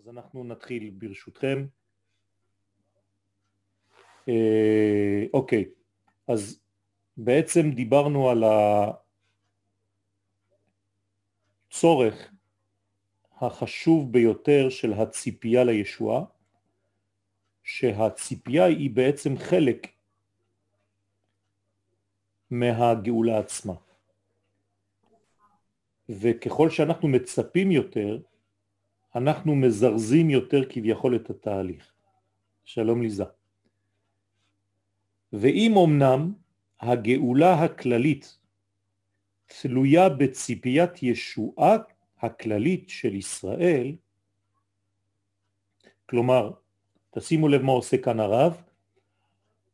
אז אנחנו נתחיל ברשותכם. אה, אוקיי, אז בעצם דיברנו על הצורך החשוב ביותר של הציפייה לישועה, שהציפייה היא בעצם חלק מהגאולה עצמה. וככל שאנחנו מצפים יותר, אנחנו מזרזים יותר כביכול את התהליך. שלום ליזה. ואם אמנם הגאולה הכללית תלויה בציפיית ישועה הכללית של ישראל, כלומר, תשימו לב מה עושה כאן הרב,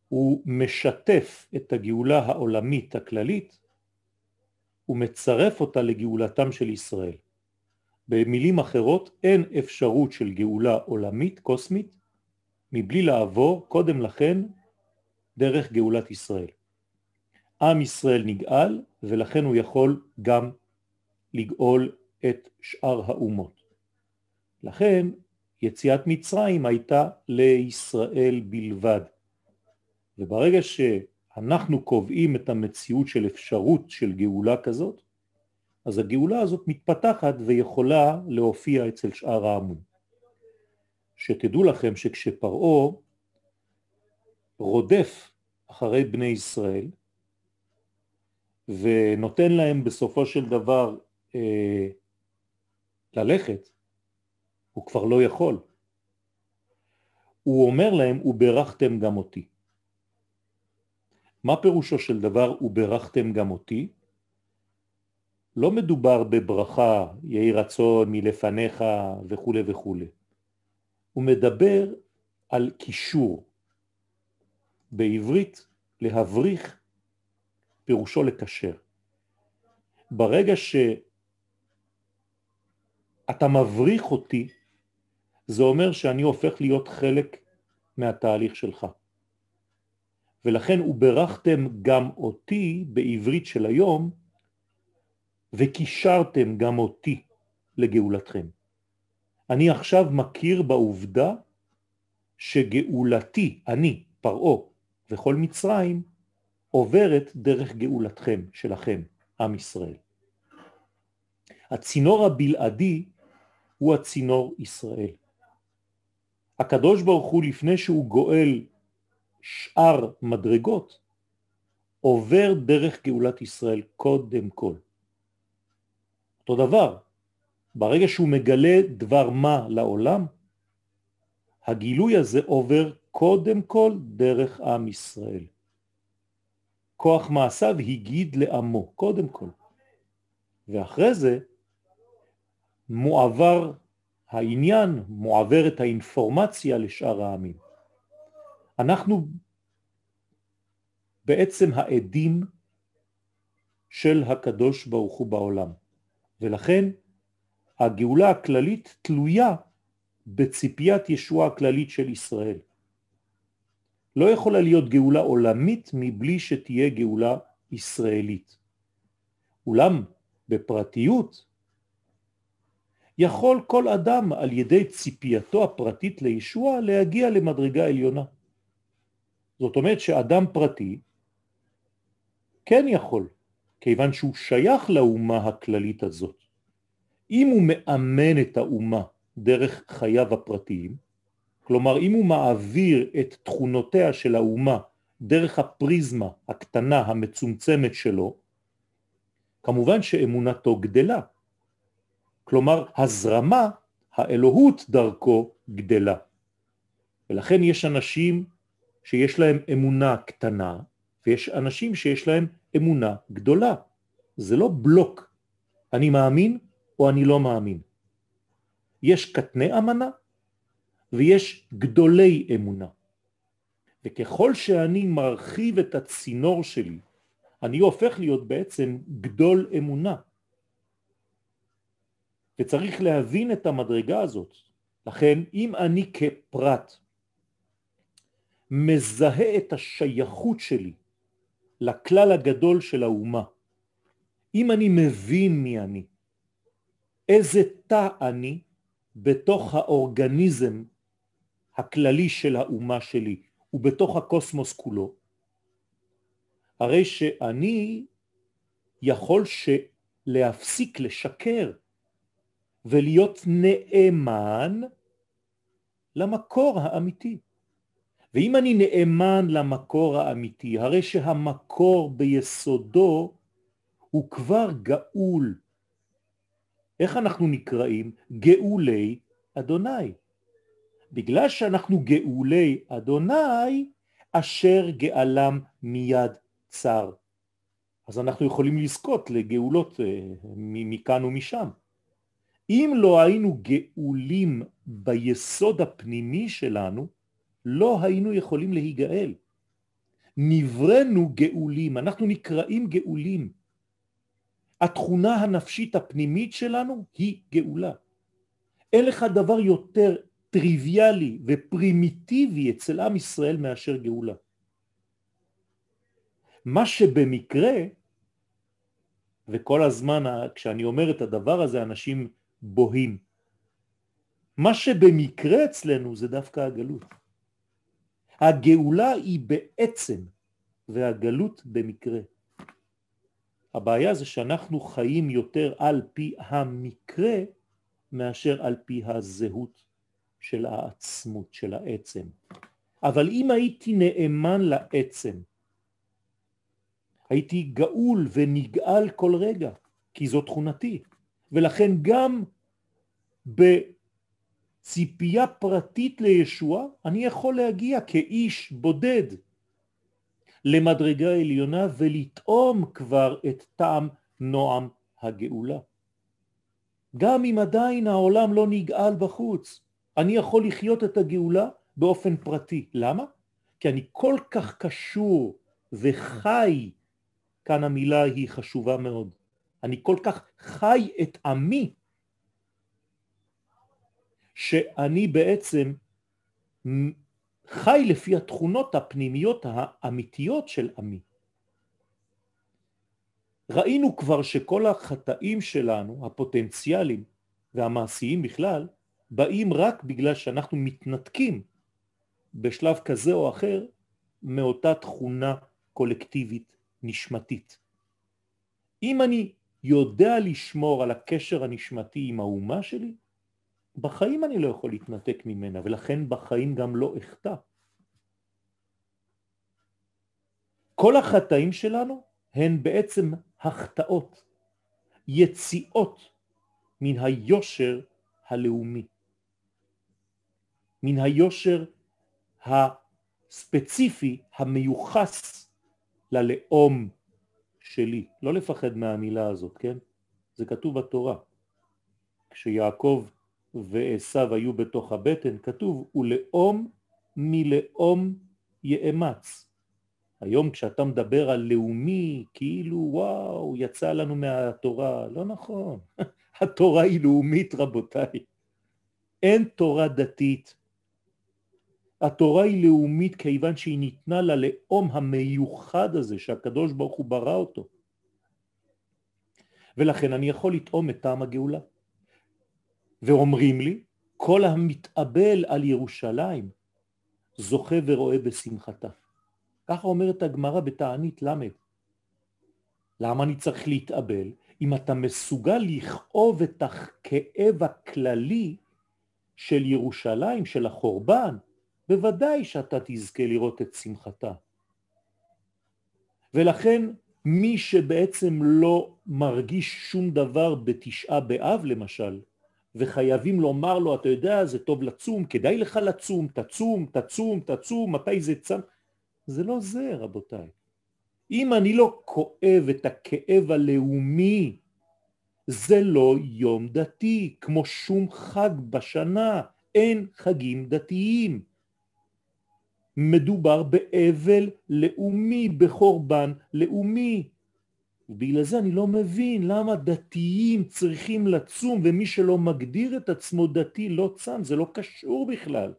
הוא משתף את הגאולה העולמית הכללית ומצרף אותה לגאולתם של ישראל. במילים אחרות, אין אפשרות של גאולה עולמית, קוסמית, מבלי לעבור קודם לכן דרך גאולת ישראל. עם ישראל נגאל ולכן הוא יכול גם לגאול את שאר האומות. לכן יציאת מצרים הייתה לישראל בלבד. וברגע שאנחנו קובעים את המציאות של אפשרות של גאולה כזאת, אז הגאולה הזאת מתפתחת ויכולה להופיע אצל שאר העמון. שתדעו לכם שכשפרעו רודף אחרי בני ישראל ונותן להם בסופו של דבר אה, ללכת, הוא כבר לא יכול. הוא אומר להם, וברכתם גם אותי. מה פירושו של דבר, וברכתם גם אותי? לא מדובר בברכה, יהי רצון מלפניך וכו' וכו'. הוא מדבר על קישור. בעברית להבריך פירושו לקשר. ברגע שאתה מבריך אותי, זה אומר שאני הופך להיות חלק מהתהליך שלך. ולכן וברכתם גם אותי בעברית של היום, וקישרתם גם אותי לגאולתכם. אני עכשיו מכיר בעובדה שגאולתי, אני, פרעו וכל מצרים, עוברת דרך גאולתכם, שלכם, עם ישראל. הצינור הבלעדי הוא הצינור ישראל. הקדוש ברוך הוא לפני שהוא גואל שאר מדרגות, עובר דרך גאולת ישראל קודם כל. אותו דבר, ברגע שהוא מגלה דבר מה לעולם, הגילוי הזה עובר קודם כל דרך עם ישראל. כוח מעשיו הגיד לעמו, קודם כל. ואחרי זה מועבר העניין, מועברת האינפורמציה לשאר העמים. אנחנו בעצם העדים של הקדוש ברוך הוא בעולם. ולכן הגאולה הכללית תלויה בציפיית ישוע הכללית של ישראל. לא יכולה להיות גאולה עולמית מבלי שתהיה גאולה ישראלית. אולם בפרטיות יכול כל אדם על ידי ציפייתו הפרטית לישוע להגיע למדרגה עליונה. זאת אומרת שאדם פרטי כן יכול, כיוון שהוא שייך לאומה הכללית הזאת. אם הוא מאמן את האומה דרך חייו הפרטיים, כלומר אם הוא מעביר את תכונותיה של האומה דרך הפריזמה הקטנה המצומצמת שלו, כמובן שאמונתו גדלה. כלומר הזרמה, האלוהות דרכו גדלה. ולכן יש אנשים שיש להם אמונה קטנה, ויש אנשים שיש להם אמונה גדולה. זה לא בלוק, אני מאמין או אני לא מאמין. יש קטני אמנה ויש גדולי אמונה. וככל שאני מרחיב את הצינור שלי, אני הופך להיות בעצם גדול אמונה. וצריך להבין את המדרגה הזאת. לכן אם אני כפרט מזהה את השייכות שלי לכלל הגדול של האומה, אם אני מבין מי אני, איזה תא אני, בתוך האורגניזם הכללי של האומה שלי ובתוך הקוסמוס כולו, הרי שאני יכול להפסיק לשקר ולהיות נאמן למקור האמיתי. ואם אני נאמן למקור האמיתי, הרי שהמקור ביסודו הוא כבר גאול. איך אנחנו נקראים? גאולי אדוני. בגלל שאנחנו גאולי אדוני, אשר גאלם מיד צר. אז אנחנו יכולים לזכות לגאולות אה, מכאן ומשם. אם לא היינו גאולים ביסוד הפנימי שלנו, לא היינו יכולים להיגאל. נברנו גאולים, אנחנו נקראים גאולים. התכונה הנפשית הפנימית שלנו היא גאולה. אין לך דבר יותר טריוויאלי ופרימיטיבי אצל עם ישראל מאשר גאולה. מה שבמקרה, וכל הזמן כשאני אומר את הדבר הזה אנשים בוהים, מה שבמקרה אצלנו זה דווקא הגלות. הגאולה היא בעצם והגלות במקרה. הבעיה זה שאנחנו חיים יותר על פי המקרה מאשר על פי הזהות של העצמות, של העצם. אבל אם הייתי נאמן לעצם, הייתי גאול ונגאל כל רגע, כי זו תכונתי. ולכן גם בציפייה פרטית לישוע, אני יכול להגיע כאיש בודד למדרגה עליונה ולטעום כבר את טעם נועם הגאולה. גם אם עדיין העולם לא נגאל בחוץ, אני יכול לחיות את הגאולה באופן פרטי. למה? כי אני כל כך קשור וחי, כאן המילה היא חשובה מאוד, אני כל כך חי את עמי, שאני בעצם חי לפי התכונות הפנימיות האמיתיות של עמי. ראינו כבר שכל החטאים שלנו, הפוטנציאלים והמעשיים בכלל, באים רק בגלל שאנחנו מתנתקים בשלב כזה או אחר מאותה תכונה קולקטיבית נשמתית. אם אני יודע לשמור על הקשר הנשמתי עם האומה שלי, בחיים אני לא יכול להתנתק ממנה, ולכן בחיים גם לא אחטא. כל החטאים שלנו הן בעצם החטאות, יציאות מן היושר הלאומי, מן היושר הספציפי המיוחס ללאום שלי. לא לפחד מהמילה הזאת, כן? זה כתוב בתורה. כשיעקב ועשיו היו בתוך הבטן, כתוב, ולאום מלאום יאמץ. היום כשאתה מדבר על לאומי, כאילו וואו, יצא לנו מהתורה, לא נכון. התורה היא לאומית רבותיי. אין תורה דתית. התורה היא לאומית כיוון שהיא ניתנה ללאום המיוחד הזה שהקדוש ברוך הוא ברא אותו. ולכן אני יכול לטעום את טעם הגאולה. ואומרים לי, כל המתאבל על ירושלים זוכה ורואה בשמחתה. ככה אומרת הגמרא בתענית למד. למה אני צריך להתאבל? אם אתה מסוגל לכאוב את הכאב הכללי של ירושלים, של החורבן, בוודאי שאתה תזכה לראות את שמחתה. ולכן מי שבעצם לא מרגיש שום דבר בתשעה באב למשל, וחייבים לומר לו, אתה יודע, זה טוב לצום, כדאי לך לצום, תצום, תצום, תצום, מתי זה צם? זה לא זה, רבותיי. אם אני לא כואב את הכאב הלאומי, זה לא יום דתי, כמו שום חג בשנה, אין חגים דתיים. מדובר באבל לאומי, בחורבן לאומי. ובגלל זה אני לא מבין למה דתיים צריכים לצום ומי שלא מגדיר את עצמו דתי לא צם, זה לא קשור בכלל.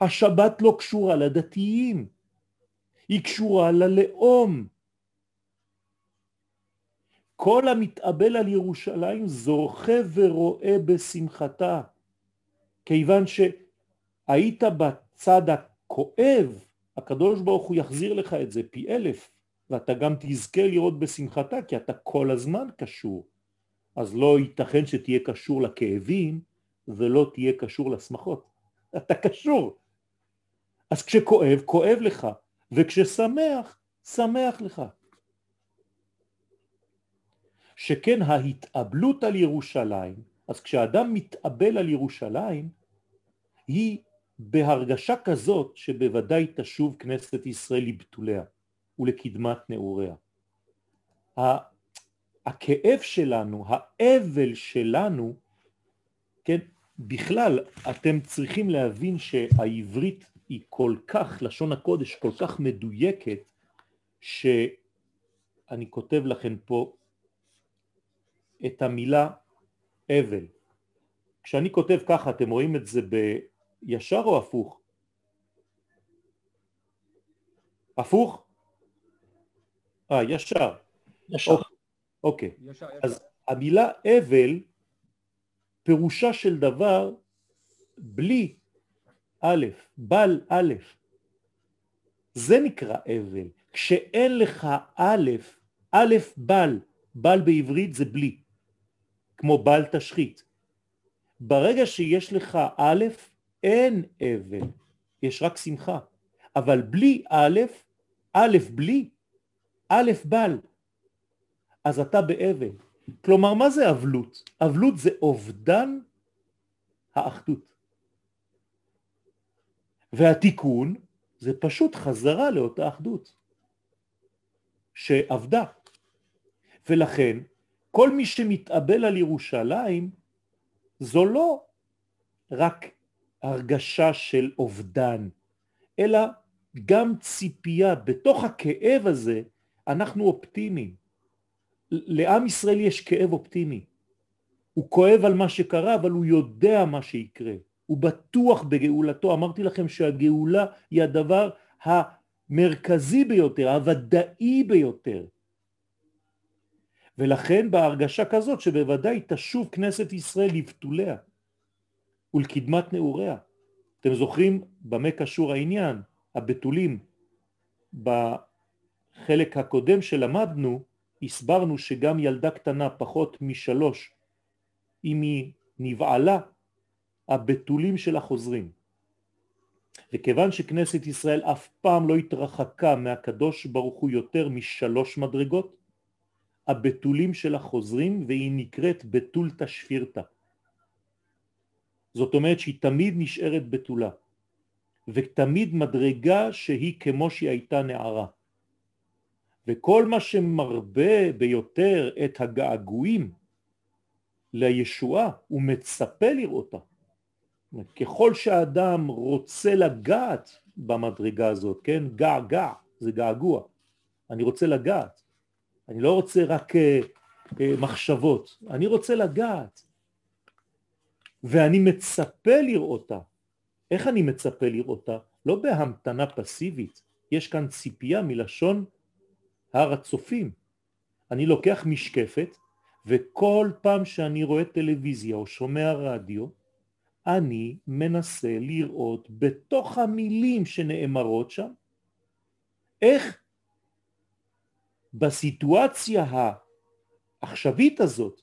השבת לא קשורה לדתיים, היא קשורה ללאום. כל המתאבל על ירושלים זורחה ורואה בשמחתה, כיוון שהיית בצד הכואב, הקדוש ברוך הוא יחזיר לך את זה פי אלף, ואתה גם תזכה לראות בשמחתה, כי אתה כל הזמן קשור. אז לא ייתכן שתהיה קשור לכאבים ולא תהיה קשור לשמחות. אתה קשור. אז כשכואב, כואב לך, וכששמח, שמח לך. שכן ההתאבלות על ירושלים, אז כשאדם מתאבל על ירושלים, היא בהרגשה כזאת שבוודאי תשוב כנסת ישראל לבתוליה ולקדמת נעוריה. הכאב שלנו, האבל שלנו, כן, בכלל אתם צריכים להבין שהעברית היא כל כך, לשון הקודש כל כך מדויקת, שאני כותב לכם פה את המילה אבל. כשאני כותב ככה, אתם רואים את זה בישר או הפוך? הפוך? אה, ישר. ישר. אוקיי. ישר, ישר. אז המילה אבל פירושה של דבר בלי א', בל א', זה נקרא אבל. כשאין לך א', א' בל, בל בעברית זה בלי, כמו בל תשחית. ברגע שיש לך א', אין אבל, יש רק שמחה. אבל בלי א', א' בלי, א' בל, אז אתה באבל. כלומר, מה זה אבלות? אבלות זה אובדן האחדות. והתיקון זה פשוט חזרה לאותה אחדות שעבדה. ולכן כל מי שמתאבל על ירושלים זו לא רק הרגשה של אובדן, אלא גם ציפייה. בתוך הכאב הזה אנחנו אופטימיים. לעם ישראל יש כאב אופטימי. הוא כואב על מה שקרה, אבל הוא יודע מה שיקרה. הוא בטוח בגאולתו. אמרתי לכם שהגאולה היא הדבר המרכזי ביותר, הוודאי ביותר. ולכן בהרגשה כזאת שבוודאי תשוב כנסת ישראל לבתוליה ולקדמת נעוריה. אתם זוכרים במה קשור העניין, הבתולים. בחלק הקודם שלמדנו הסברנו שגם ילדה קטנה פחות משלוש אם היא נבעלה הבתולים של החוזרים. וכיוון שכנסת ישראל אף פעם לא התרחקה מהקדוש ברוך הוא יותר משלוש מדרגות, הבתולים של החוזרים והיא נקראת בתול תשפירתא. זאת אומרת שהיא תמיד נשארת בתולה, ותמיד מדרגה שהיא כמו שהיא הייתה נערה. וכל מה שמרבה ביותר את הגעגועים לישועה הוא מצפה לראותה. ככל שהאדם רוצה לגעת במדרגה הזאת, כן? גע גע, זה געגוע. אני רוצה לגעת. אני לא רוצה רק uh, uh, מחשבות, אני רוצה לגעת. ואני מצפה לראותה. איך אני מצפה לראותה? לא בהמתנה פסיבית. יש כאן ציפייה מלשון הר הצופים. אני לוקח משקפת, וכל פעם שאני רואה טלוויזיה או שומע רדיו, אני מנסה לראות בתוך המילים שנאמרות שם, איך בסיטואציה העכשווית הזאת,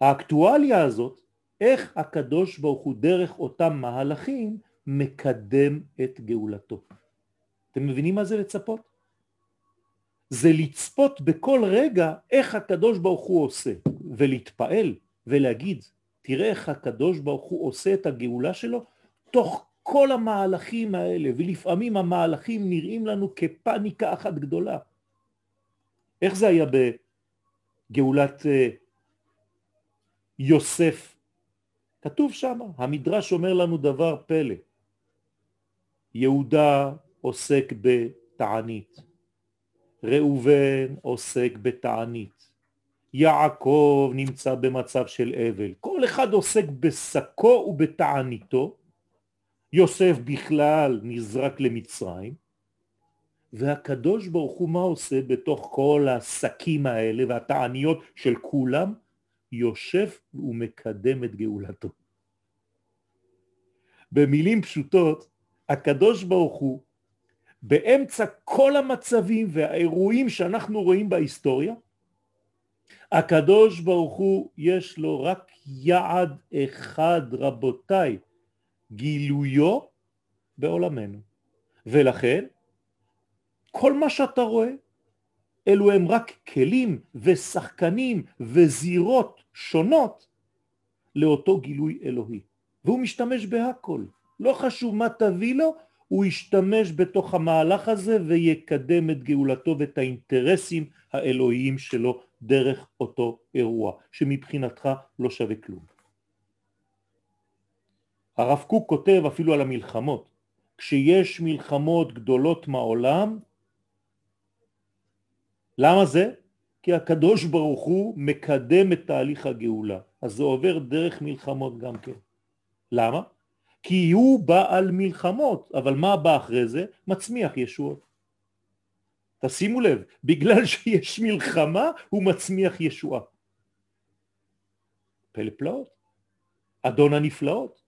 האקטואליה הזאת, איך הקדוש ברוך הוא דרך אותם מהלכים מקדם את גאולתו. אתם מבינים מה זה לצפות? זה לצפות בכל רגע איך הקדוש ברוך הוא עושה, ולהתפעל ולהגיד, תראה איך הקדוש ברוך הוא עושה את הגאולה שלו תוך כל המהלכים האלה, ולפעמים המהלכים נראים לנו כפניקה אחת גדולה. איך זה היה בגאולת אה, יוסף? כתוב שם, המדרש אומר לנו דבר פלא. יהודה עוסק בתענית, ראובן עוסק בתענית, יעקב נמצא במצב של אבל, כל אחד עוסק בשקו ובתעניתו, יוסף בכלל נזרק למצרים, והקדוש ברוך הוא מה עושה בתוך כל השקים האלה והתעניות של כולם? יושב ומקדם את גאולתו. במילים פשוטות, הקדוש ברוך הוא באמצע כל המצבים והאירועים שאנחנו רואים בהיסטוריה, הקדוש ברוך הוא יש לו רק יעד אחד רבותיי, גילויו בעולמנו. ולכן כל מה שאתה רואה אלו הם רק כלים ושחקנים וזירות שונות לאותו גילוי אלוהי. והוא משתמש בהכל. לא חשוב מה תביא לו, הוא ישתמש בתוך המהלך הזה ויקדם את גאולתו ואת האינטרסים האלוהיים שלו דרך אותו אירוע, שמבחינתך לא שווה כלום. הרב קוק כותב אפילו על המלחמות, כשיש מלחמות גדולות מהעולם, למה זה? כי הקדוש ברוך הוא מקדם את תהליך הגאולה, אז זה עובר דרך מלחמות גם כן. למה? כי הוא בעל מלחמות, אבל מה בא אחרי זה? מצמיח ישועות. תשימו לב, בגלל שיש מלחמה הוא מצמיח ישועה. פלא פלאות, אדון הנפלאות.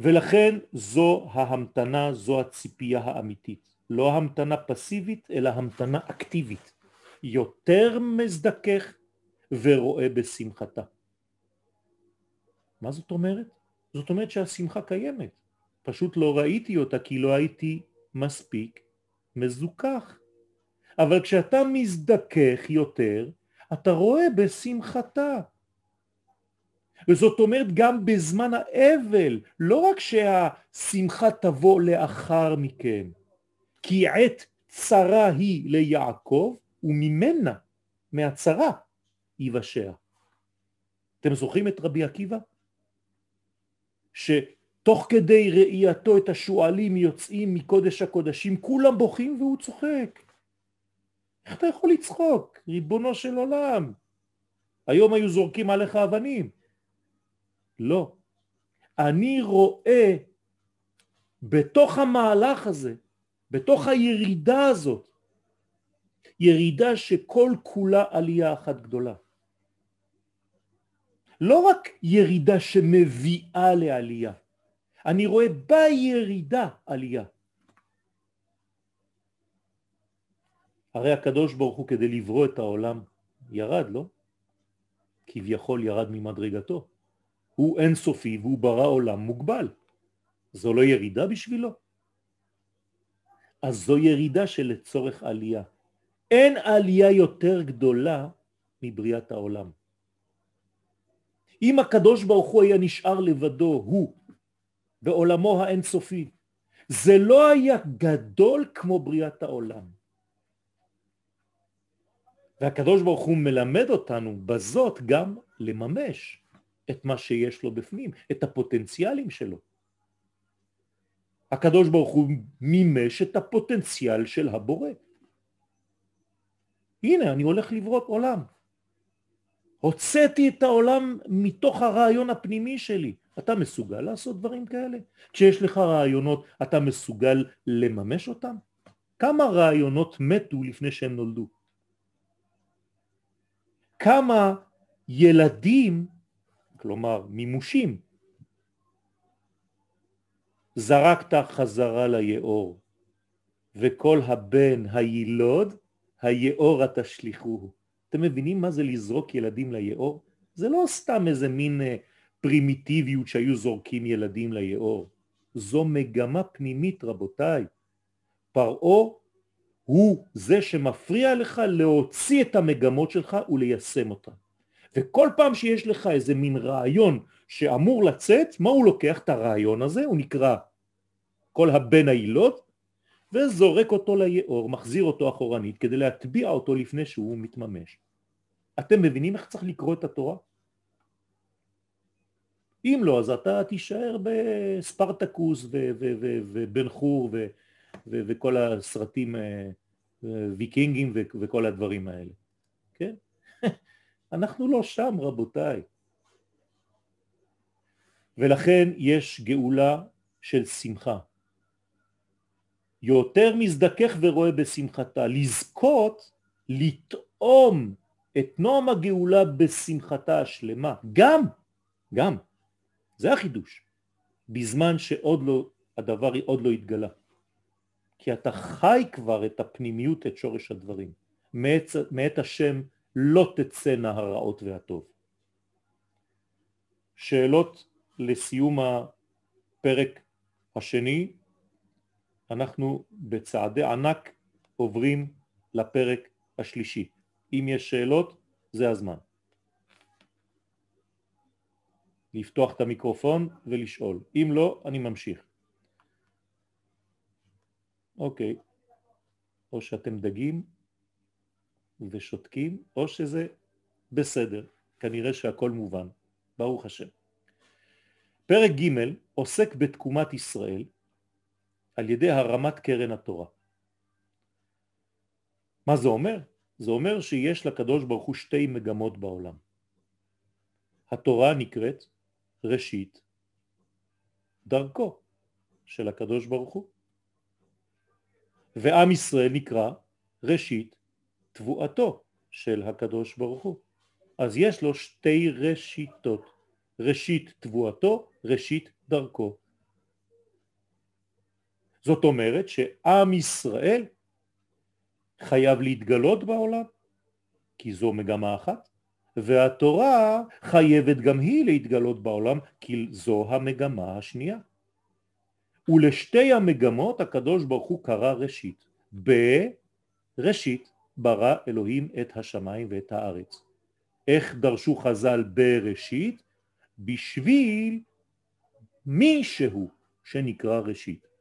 ולכן זו ההמתנה, זו הציפייה האמיתית. לא המתנה פסיבית, אלא המתנה אקטיבית. יותר מזדכך ורואה בשמחתה. מה זאת אומרת? זאת אומרת שהשמחה קיימת, פשוט לא ראיתי אותה כי לא הייתי מספיק מזוכח. אבל כשאתה מזדכך יותר, אתה רואה בשמחתה. וזאת אומרת גם בזמן האבל, לא רק שהשמחה תבוא לאחר מכן, כי עת צרה היא ליעקב וממנה, מהצרה, יבשע. אתם זוכרים את רבי עקיבא? שתוך כדי ראייתו את השועלים יוצאים מקודש הקודשים, כולם בוכים והוא צוחק. איך אתה יכול לצחוק? ריבונו של עולם. היום היו זורקים עליך אבנים. לא. אני רואה בתוך המהלך הזה, בתוך הירידה הזאת, ירידה שכל כולה עלייה אחת גדולה. לא רק ירידה שמביאה לעלייה, אני רואה בירידה עלייה. הרי הקדוש ברוך הוא כדי לברוא את העולם ירד, לא? כביכול ירד ממדרגתו. הוא אינסופי והוא ברא עולם מוגבל. זו לא ירידה בשבילו? אז זו ירידה שלצורך עלייה. אין עלייה יותר גדולה מבריאת העולם. אם הקדוש ברוך הוא היה נשאר לבדו, הוא, בעולמו האינסופי, זה לא היה גדול כמו בריאת העולם. והקדוש ברוך הוא מלמד אותנו בזאת גם לממש את מה שיש לו בפנים, את הפוטנציאלים שלו. הקדוש ברוך הוא מימש את הפוטנציאל של הבורא. הנה, אני הולך לברות עולם. הוצאתי את העולם מתוך הרעיון הפנימי שלי. אתה מסוגל לעשות דברים כאלה? כשיש לך רעיונות, אתה מסוגל לממש אותם? כמה רעיונות מתו לפני שהם נולדו? כמה ילדים, כלומר מימושים, זרקת חזרה ליאור, וכל הבן הילוד, היאורה תשליכוהו. אתם מבינים מה זה לזרוק ילדים ליאור? זה לא סתם איזה מין אה, פרימיטיביות שהיו זורקים ילדים ליאור. זו מגמה פנימית רבותיי. פרעו הוא זה שמפריע לך להוציא את המגמות שלך וליישם אותן. וכל פעם שיש לך איזה מין רעיון שאמור לצאת, מה הוא לוקח את הרעיון הזה? הוא נקרא כל הבן העילות, וזורק אותו ליאור, מחזיר אותו אחורנית כדי להטביע אותו לפני שהוא מתממש. אתם מבינים איך צריך לקרוא את התורה? אם לא, אז אתה תישאר בספרטקוס ובן חור וכל הסרטים אה, ויקינגים וכל הדברים האלה, כן? אנחנו לא שם רבותיי. ולכן יש גאולה של שמחה. יותר מזדכך ורואה בשמחתה, לזכות, לטעום את נועם הגאולה בשמחתה השלמה, גם, גם, זה החידוש, בזמן שעוד לא, הדבר עוד לא התגלה. כי אתה חי כבר את הפנימיות, את שורש הדברים. מאת, מאת השם לא תצאנה הרעות והטוב. שאלות לסיום הפרק השני, אנחנו בצעדי ענק עוברים לפרק השלישי. אם יש שאלות, זה הזמן. לפתוח את המיקרופון ולשאול. אם לא, אני ממשיך. אוקיי, או שאתם דגים ושותקים, או שזה בסדר, כנראה שהכל מובן, ברוך השם. פרק ג' עוסק בתקומת ישראל על ידי הרמת קרן התורה. מה זה אומר? זה אומר שיש לקדוש ברוך הוא שתי מגמות בעולם. התורה נקראת ראשית דרכו של הקדוש ברוך הוא. ועם ישראל נקרא ראשית תבואתו של הקדוש ברוך הוא. אז יש לו שתי ראשיתות, ראשית תבואתו, ראשית דרכו. זאת אומרת שעם ישראל חייב להתגלות בעולם, כי זו מגמה אחת, והתורה חייבת גם היא להתגלות בעולם, כי זו המגמה השנייה. ולשתי המגמות הקדוש ברוך הוא קרא ראשית. בראשית ברא אלוהים את השמיים ואת הארץ. איך דרשו חז"ל בראשית? בשביל מישהו שנקרא ראשית.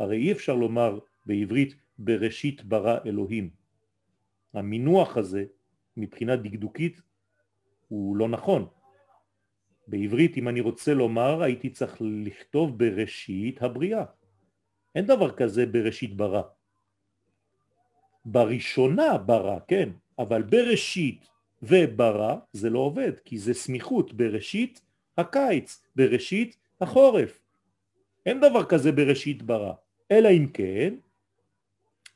הרי אי אפשר לומר בעברית בראשית ברא אלוהים. המינוח הזה מבחינה דקדוקית הוא לא נכון. בעברית אם אני רוצה לומר הייתי צריך לכתוב בראשית הבריאה. אין דבר כזה בראשית ברא. בראשונה ברא, כן, אבל בראשית וברא זה לא עובד, כי זה סמיכות בראשית הקיץ, בראשית החורף. אין דבר כזה בראשית ברא, אלא אם כן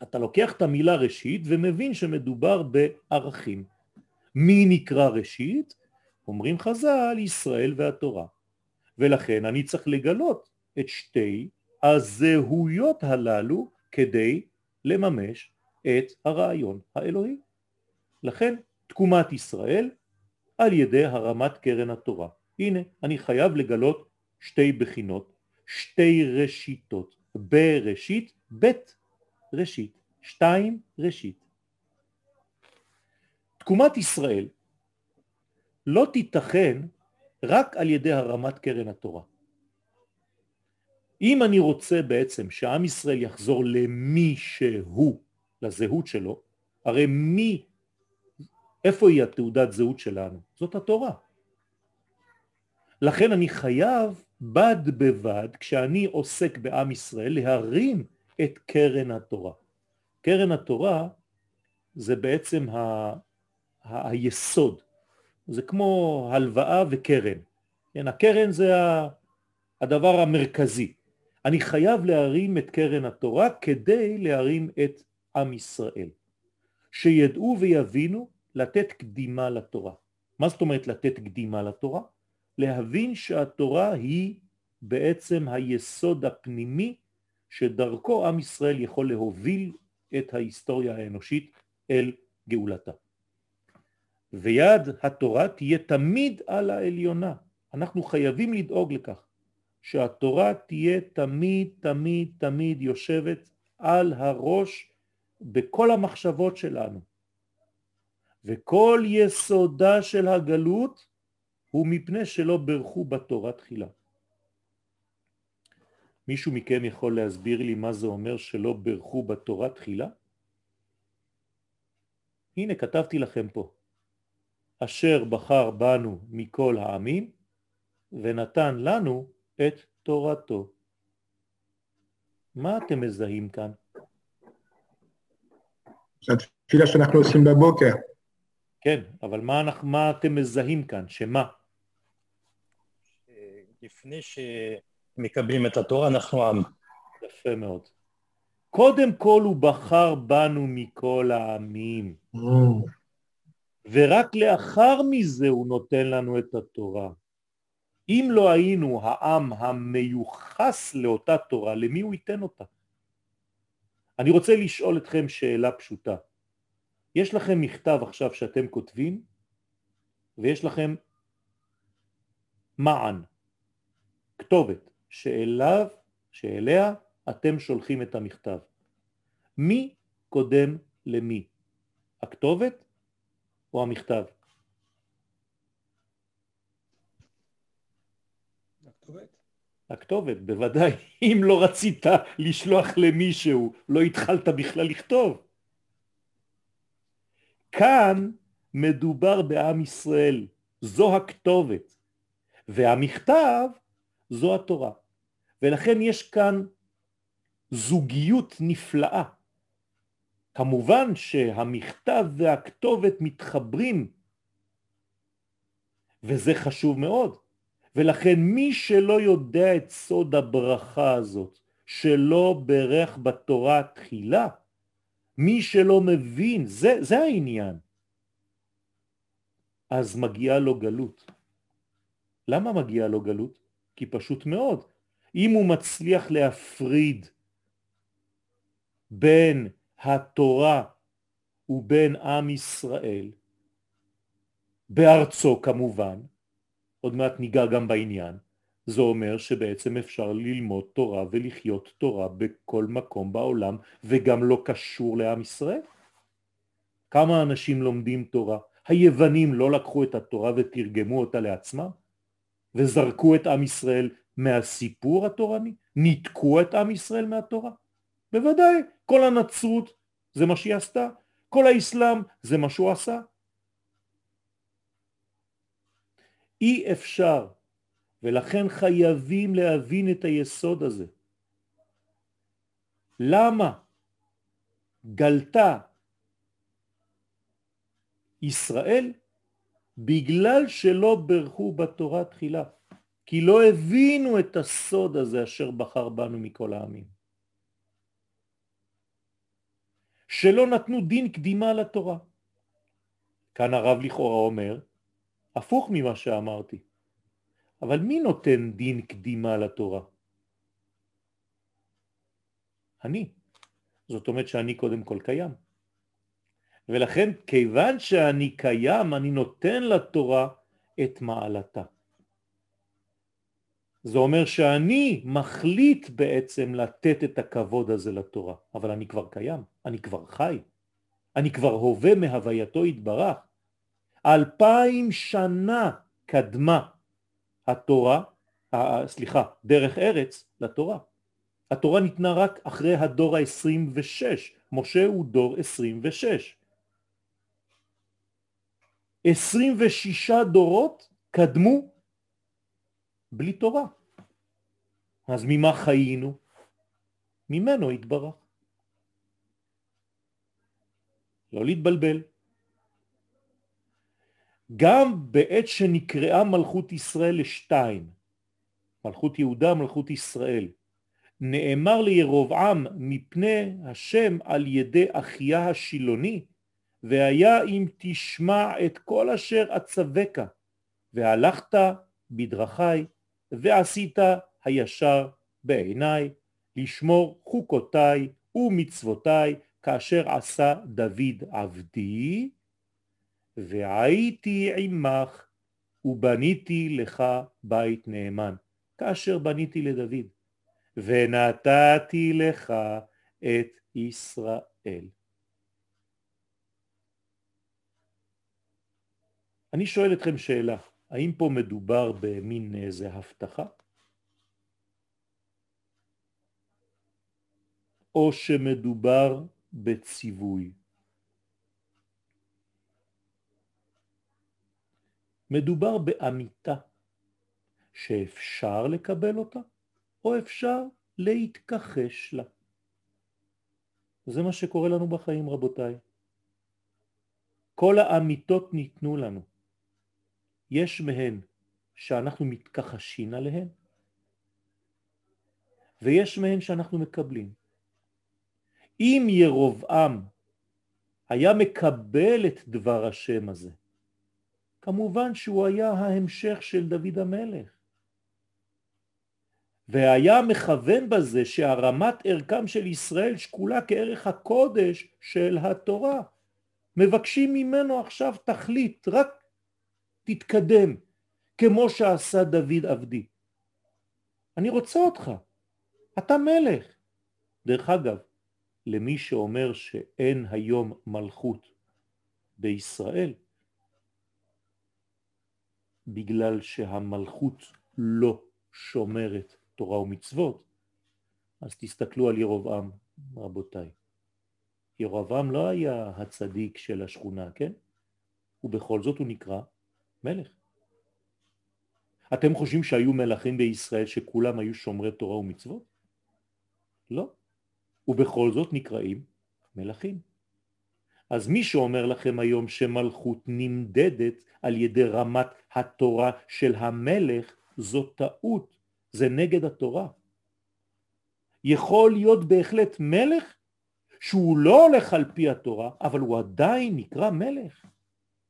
אתה לוקח את המילה ראשית ומבין שמדובר בערכים. מי נקרא ראשית? אומרים חז"ל, ישראל והתורה. ולכן אני צריך לגלות את שתי הזהויות הללו כדי לממש את הרעיון האלוהי. לכן תקומת ישראל על ידי הרמת קרן התורה. הנה, אני חייב לגלות שתי בחינות, שתי ראשיתות, בראשית, בית ראשית, שתיים ראשית. תקומת ישראל לא תיתכן רק על ידי הרמת קרן התורה. אם אני רוצה בעצם שעם ישראל יחזור למי שהוא, לזהות שלו, הרי מי, איפה היא התעודת זהות שלנו? זאת התורה. לכן אני חייב בד בבד, כשאני עוסק בעם ישראל, להרים את קרן התורה. קרן התורה זה בעצם ה... ה... היסוד, זה כמו הלוואה וקרן. כן, הקרן זה הדבר המרכזי. אני חייב להרים את קרן התורה כדי להרים את עם ישראל. שידעו ויבינו לתת קדימה לתורה. מה זאת אומרת לתת קדימה לתורה? להבין שהתורה היא בעצם היסוד הפנימי שדרכו עם ישראל יכול להוביל את ההיסטוריה האנושית אל גאולתה. ויד התורה תהיה תמיד על העליונה. אנחנו חייבים לדאוג לכך שהתורה תהיה תמיד תמיד תמיד יושבת על הראש בכל המחשבות שלנו. וכל יסודה של הגלות הוא מפני שלא ברכו בתורה תחילה. מישהו מכם יכול להסביר לי מה זה אומר שלא ברכו בתורה תחילה? הנה כתבתי לכם פה. אשר בחר בנו מכל העמים ונתן לנו את תורתו. מה אתם מזהים כאן? התפילה שאנחנו עושים בבוקר. כן, אבל מה, אנחנו, מה אתם מזהים כאן? שמה? לפני שמקבלים את התורה אנחנו עם. יפה מאוד. קודם כל הוא בחר בנו מכל העמים, Mm. ורק לאחר מזה הוא נותן לנו את התורה. אם לא היינו העם המיוחס לאותה תורה, למי הוא ייתן אותה? אני רוצה לשאול אתכם שאלה פשוטה. יש לכם מכתב עכשיו שאתם כותבים, ויש לכם מען, כתובת, שאליו, שאליה אתם שולחים את המכתב. מי קודם למי? הכתובת או המכתב? הכתובת. הכתובת, בוודאי. אם לא רצית לשלוח למישהו, לא התחלת בכלל לכתוב. כאן מדובר בעם ישראל, זו הכתובת, והמכתב זו התורה. ולכן יש כאן זוגיות נפלאה. כמובן שהמכתב והכתובת מתחברים, וזה חשוב מאוד. ולכן מי שלא יודע את סוד הברכה הזאת, שלא ברך בתורה תחילה, מי שלא מבין, זה, זה העניין, אז מגיעה לו גלות. למה מגיעה לו גלות? כי פשוט מאוד, אם הוא מצליח להפריד בין התורה ובין עם ישראל, בארצו כמובן, עוד מעט ניגע גם בעניין, זה אומר שבעצם אפשר ללמוד תורה ולחיות תורה בכל מקום בעולם וגם לא קשור לעם ישראל. כמה אנשים לומדים תורה? היוונים לא לקחו את התורה ותרגמו אותה לעצמם וזרקו את עם ישראל מהסיפור התורני? ניתקו את עם ישראל מהתורה? בוודאי, כל הנצרות זה מה שהיא עשתה, כל האסלאם זה מה שהוא עשה. אי אפשר, ולכן חייבים להבין את היסוד הזה. למה גלתה ישראל? בגלל שלא ברכו בתורה תחילה, כי לא הבינו את הסוד הזה אשר בחר בנו מכל העמים. שלא נתנו דין קדימה לתורה. כאן הרב לכאורה אומר, הפוך ממה שאמרתי. אבל מי נותן דין קדימה לתורה? אני. זאת אומרת שאני קודם כל קיים. ולכן כיוון שאני קיים אני נותן לתורה את מעלתה. זה אומר שאני מחליט בעצם לתת את הכבוד הזה לתורה, אבל אני כבר קיים, אני כבר חי, אני כבר הווה מהווייתו התברך. אלפיים שנה קדמה התורה, סליחה, דרך ארץ לתורה. התורה ניתנה רק אחרי הדור ה-26, משה הוא דור 26. 26 דורות קדמו בלי תורה. אז ממה חיינו? ממנו התברך. לא להתבלבל. גם בעת שנקראה מלכות ישראל לשתיים, מלכות יהודה, מלכות ישראל, נאמר לירובעם מפני השם על ידי אחיה השילוני, והיה אם תשמע את כל אשר אצווך, והלכת בדרכי, ועשית הישר בעיניי, לשמור חוקותיי ומצוותיי, כאשר עשה דוד עבדי, והייתי עמך ובניתי לך בית נאמן, כאשר בניתי לדוד, ונתתי לך את ישראל. אני שואל אתכם שאלה, האם פה מדובר במין איזה הבטחה? או שמדובר בציווי? מדובר באמיתה שאפשר לקבל אותה או אפשר להתכחש לה. זה מה שקורה לנו בחיים רבותיי. כל האמיתות ניתנו לנו. יש מהן שאנחנו מתכחשים עליהן ויש מהן שאנחנו מקבלים. אם ירובעם היה מקבל את דבר השם הזה, כמובן שהוא היה ההמשך של דוד המלך. והיה מכוון בזה שהרמת ערכם של ישראל שקולה כערך הקודש של התורה. מבקשים ממנו עכשיו תכלית, רק תתקדם, כמו שעשה דוד עבדי. אני רוצה אותך, אתה מלך. דרך אגב, למי שאומר שאין היום מלכות בישראל, בגלל שהמלכות לא שומרת תורה ומצוות, אז תסתכלו על ירובעם, רבותיי. ירובעם לא היה הצדיק של השכונה, כן? ובכל זאת הוא נקרא מלך. אתם חושבים שהיו מלכים בישראל שכולם היו שומרי תורה ומצוות? לא. ובכל זאת נקראים מלכים. אז מי שאומר לכם היום שמלכות נמדדת על ידי רמת התורה של המלך, זו טעות, זה נגד התורה. יכול להיות בהחלט מלך שהוא לא הולך על פי התורה, אבל הוא עדיין נקרא מלך.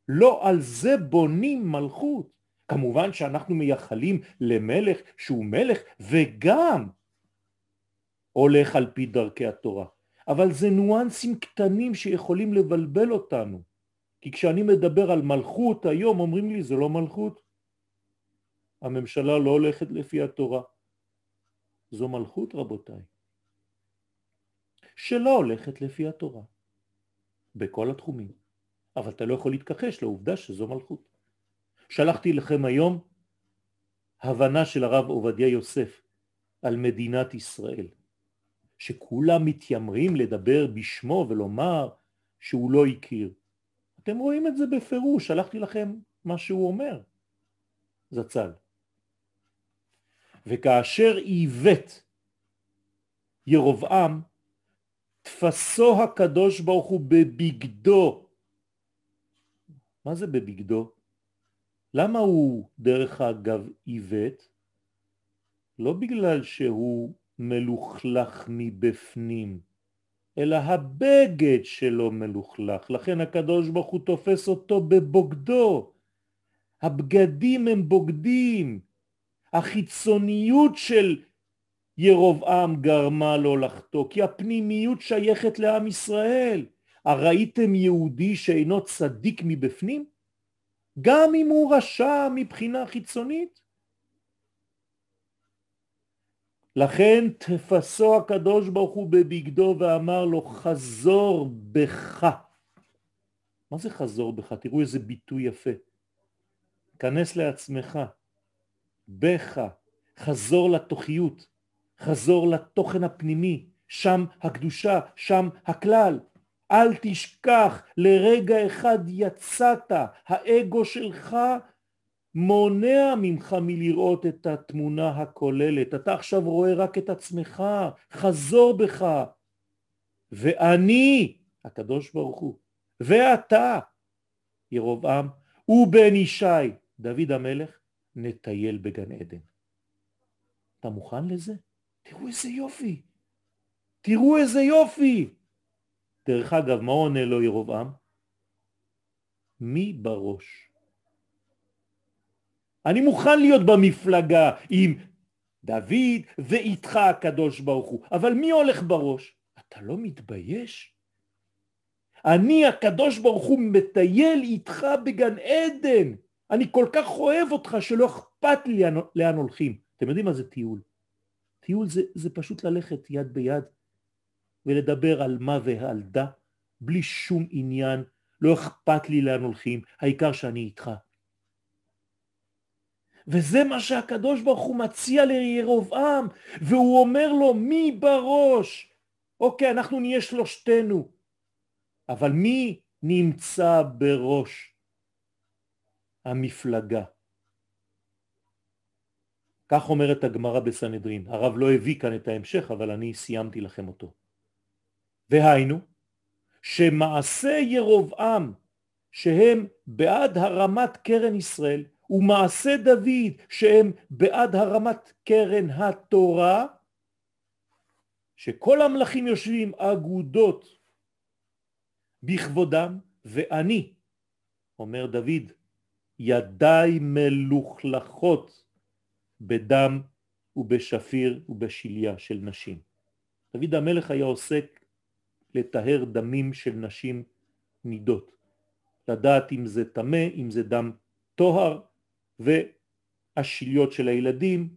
לא על זה בונים מלכות. כמובן שאנחנו מייחלים למלך שהוא מלך וגם הולך על פי דרכי התורה. אבל זה ניואנסים קטנים שיכולים לבלבל אותנו. כי כשאני מדבר על מלכות היום אומרים לי זה לא מלכות. הממשלה לא הולכת לפי התורה. זו מלכות רבותיי. שלא הולכת לפי התורה. בכל התחומים. אבל אתה לא יכול להתכחש לעובדה שזו מלכות. שלחתי לכם היום הבנה של הרב עובדיה יוסף על מדינת ישראל. שכולם מתיימרים לדבר בשמו ולומר שהוא לא הכיר. אתם רואים את זה בפירוש, שלחתי לכם מה שהוא אומר, זצ"ל. וכאשר עיוות ירובעם, תפסו הקדוש ברוך הוא בבגדו. מה זה בבגדו? למה הוא דרך אגב עיוות? לא בגלל שהוא מלוכלך מבפנים, אלא הבגד שלו מלוכלך, לכן הקדוש ברוך הוא תופס אותו בבוגדו. הבגדים הם בוגדים, החיצוניות של ירובעם גרמה לו לחטוא, כי הפנימיות שייכת לעם ישראל. הראיתם יהודי שאינו צדיק מבפנים? גם אם הוא רשע מבחינה חיצונית? לכן תפסו הקדוש ברוך הוא בבגדו ואמר לו חזור בך. מה זה חזור בך? תראו איזה ביטוי יפה. כנס לעצמך, בך, חזור לתוכיות, חזור לתוכן הפנימי, שם הקדושה, שם הכלל. אל תשכח, לרגע אחד יצאת, האגו שלך מונע ממך מלראות את התמונה הכוללת. אתה עכשיו רואה רק את עצמך, חזור בך. ואני, הקדוש ברוך הוא, ואתה, ירובעם, ובן ישי, דוד המלך, נטייל בגן עדן. אתה מוכן לזה? תראו איזה יופי. תראו איזה יופי. דרך אגב, מה עונה לו ירובעם? מי בראש? אני מוכן להיות במפלגה עם דוד ואיתך הקדוש ברוך הוא, אבל מי הולך בראש? אתה לא מתבייש? אני הקדוש ברוך הוא מטייל איתך בגן עדן, אני כל כך אוהב אותך שלא אכפת לי לאן הולכים. אתם יודעים מה זה טיול? טיול זה, זה פשוט ללכת יד ביד ולדבר על מה ועל דה, בלי שום עניין, לא אכפת לי לאן הולכים, העיקר שאני איתך. וזה מה שהקדוש ברוך הוא מציע לירובעם, והוא אומר לו מי בראש? אוקיי, אנחנו נהיה שלושתנו, אבל מי נמצא בראש המפלגה? כך אומרת הגמרא בסנהדרין. הרב לא הביא כאן את ההמשך, אבל אני סיימתי לכם אותו. והיינו, שמעשה ירובעם, שהם בעד הרמת קרן ישראל, ומעשה דוד שהם בעד הרמת קרן התורה, שכל המלכים יושבים אגודות בכבודם, ואני, אומר דוד, ידיי מלוכלכות בדם ובשפיר ובשליה של נשים. דוד המלך היה עוסק לטהר דמים של נשים נידות, לדעת אם זה טמא, אם זה דם טוהר, והשיליות של הילדים,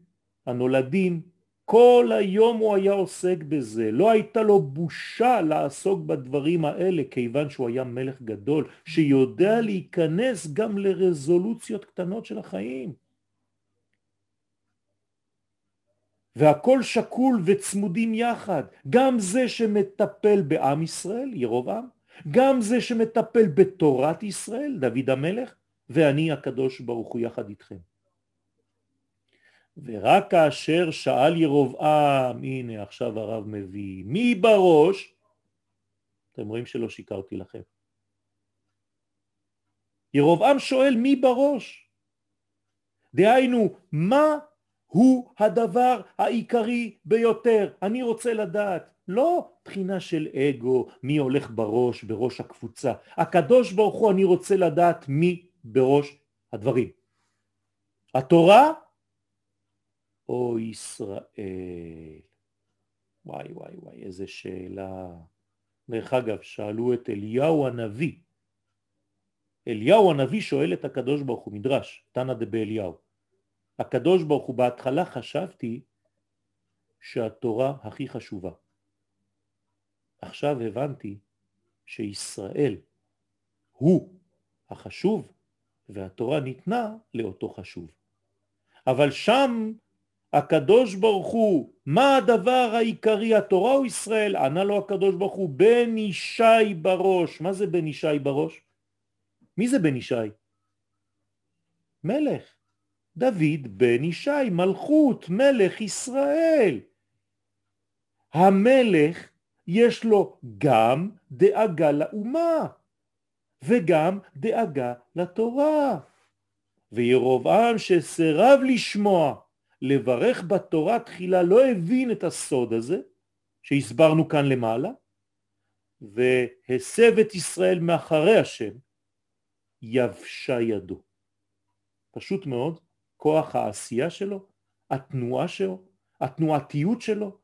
הנולדים, כל היום הוא היה עוסק בזה, לא הייתה לו בושה לעסוק בדברים האלה כיוון שהוא היה מלך גדול שיודע להיכנס גם לרזולוציות קטנות של החיים. והכל שקול וצמודים יחד, גם זה שמטפל בעם ישראל, ירובעם, גם זה שמטפל בתורת ישראל, דוד המלך, ואני הקדוש ברוך הוא יחד איתכם. ורק כאשר שאל ירובעם, הנה עכשיו הרב מביא, מי בראש? אתם רואים שלא שיקרתי לכם. ירובעם שואל מי בראש? דהיינו, מה הוא הדבר העיקרי ביותר? אני רוצה לדעת. לא בחינה של אגו, מי הולך בראש, בראש הקבוצה. הקדוש ברוך הוא, אני רוצה לדעת מי בראש הדברים. התורה או ישראל? וואי וואי וואי, איזה שאלה. דרך אגב, שאלו את אליהו הנביא. אליהו הנביא שואל את הקדוש ברוך הוא, מדרש, תנא דבאליהו. הקדוש ברוך הוא בהתחלה חשבתי שהתורה הכי חשובה. עכשיו הבנתי שישראל הוא החשוב והתורה ניתנה לאותו חשוב. אבל שם הקדוש ברוך הוא, מה הדבר העיקרי, התורה או ישראל? ענה לו הקדוש ברוך הוא, בן ישי בראש. מה זה בן ישי בראש? מי זה בן ישי? מלך. דוד בן ישי, מלכות, מלך ישראל. המלך יש לו גם דאגה לאומה וגם דאגה לתורה. וירובעם שסירב לשמוע לברך בתורה תחילה לא הבין את הסוד הזה שהסברנו כאן למעלה והסב את ישראל מאחרי השם יבשה ידו. פשוט מאוד, כוח העשייה שלו, התנועה שלו, התנועתיות שלו,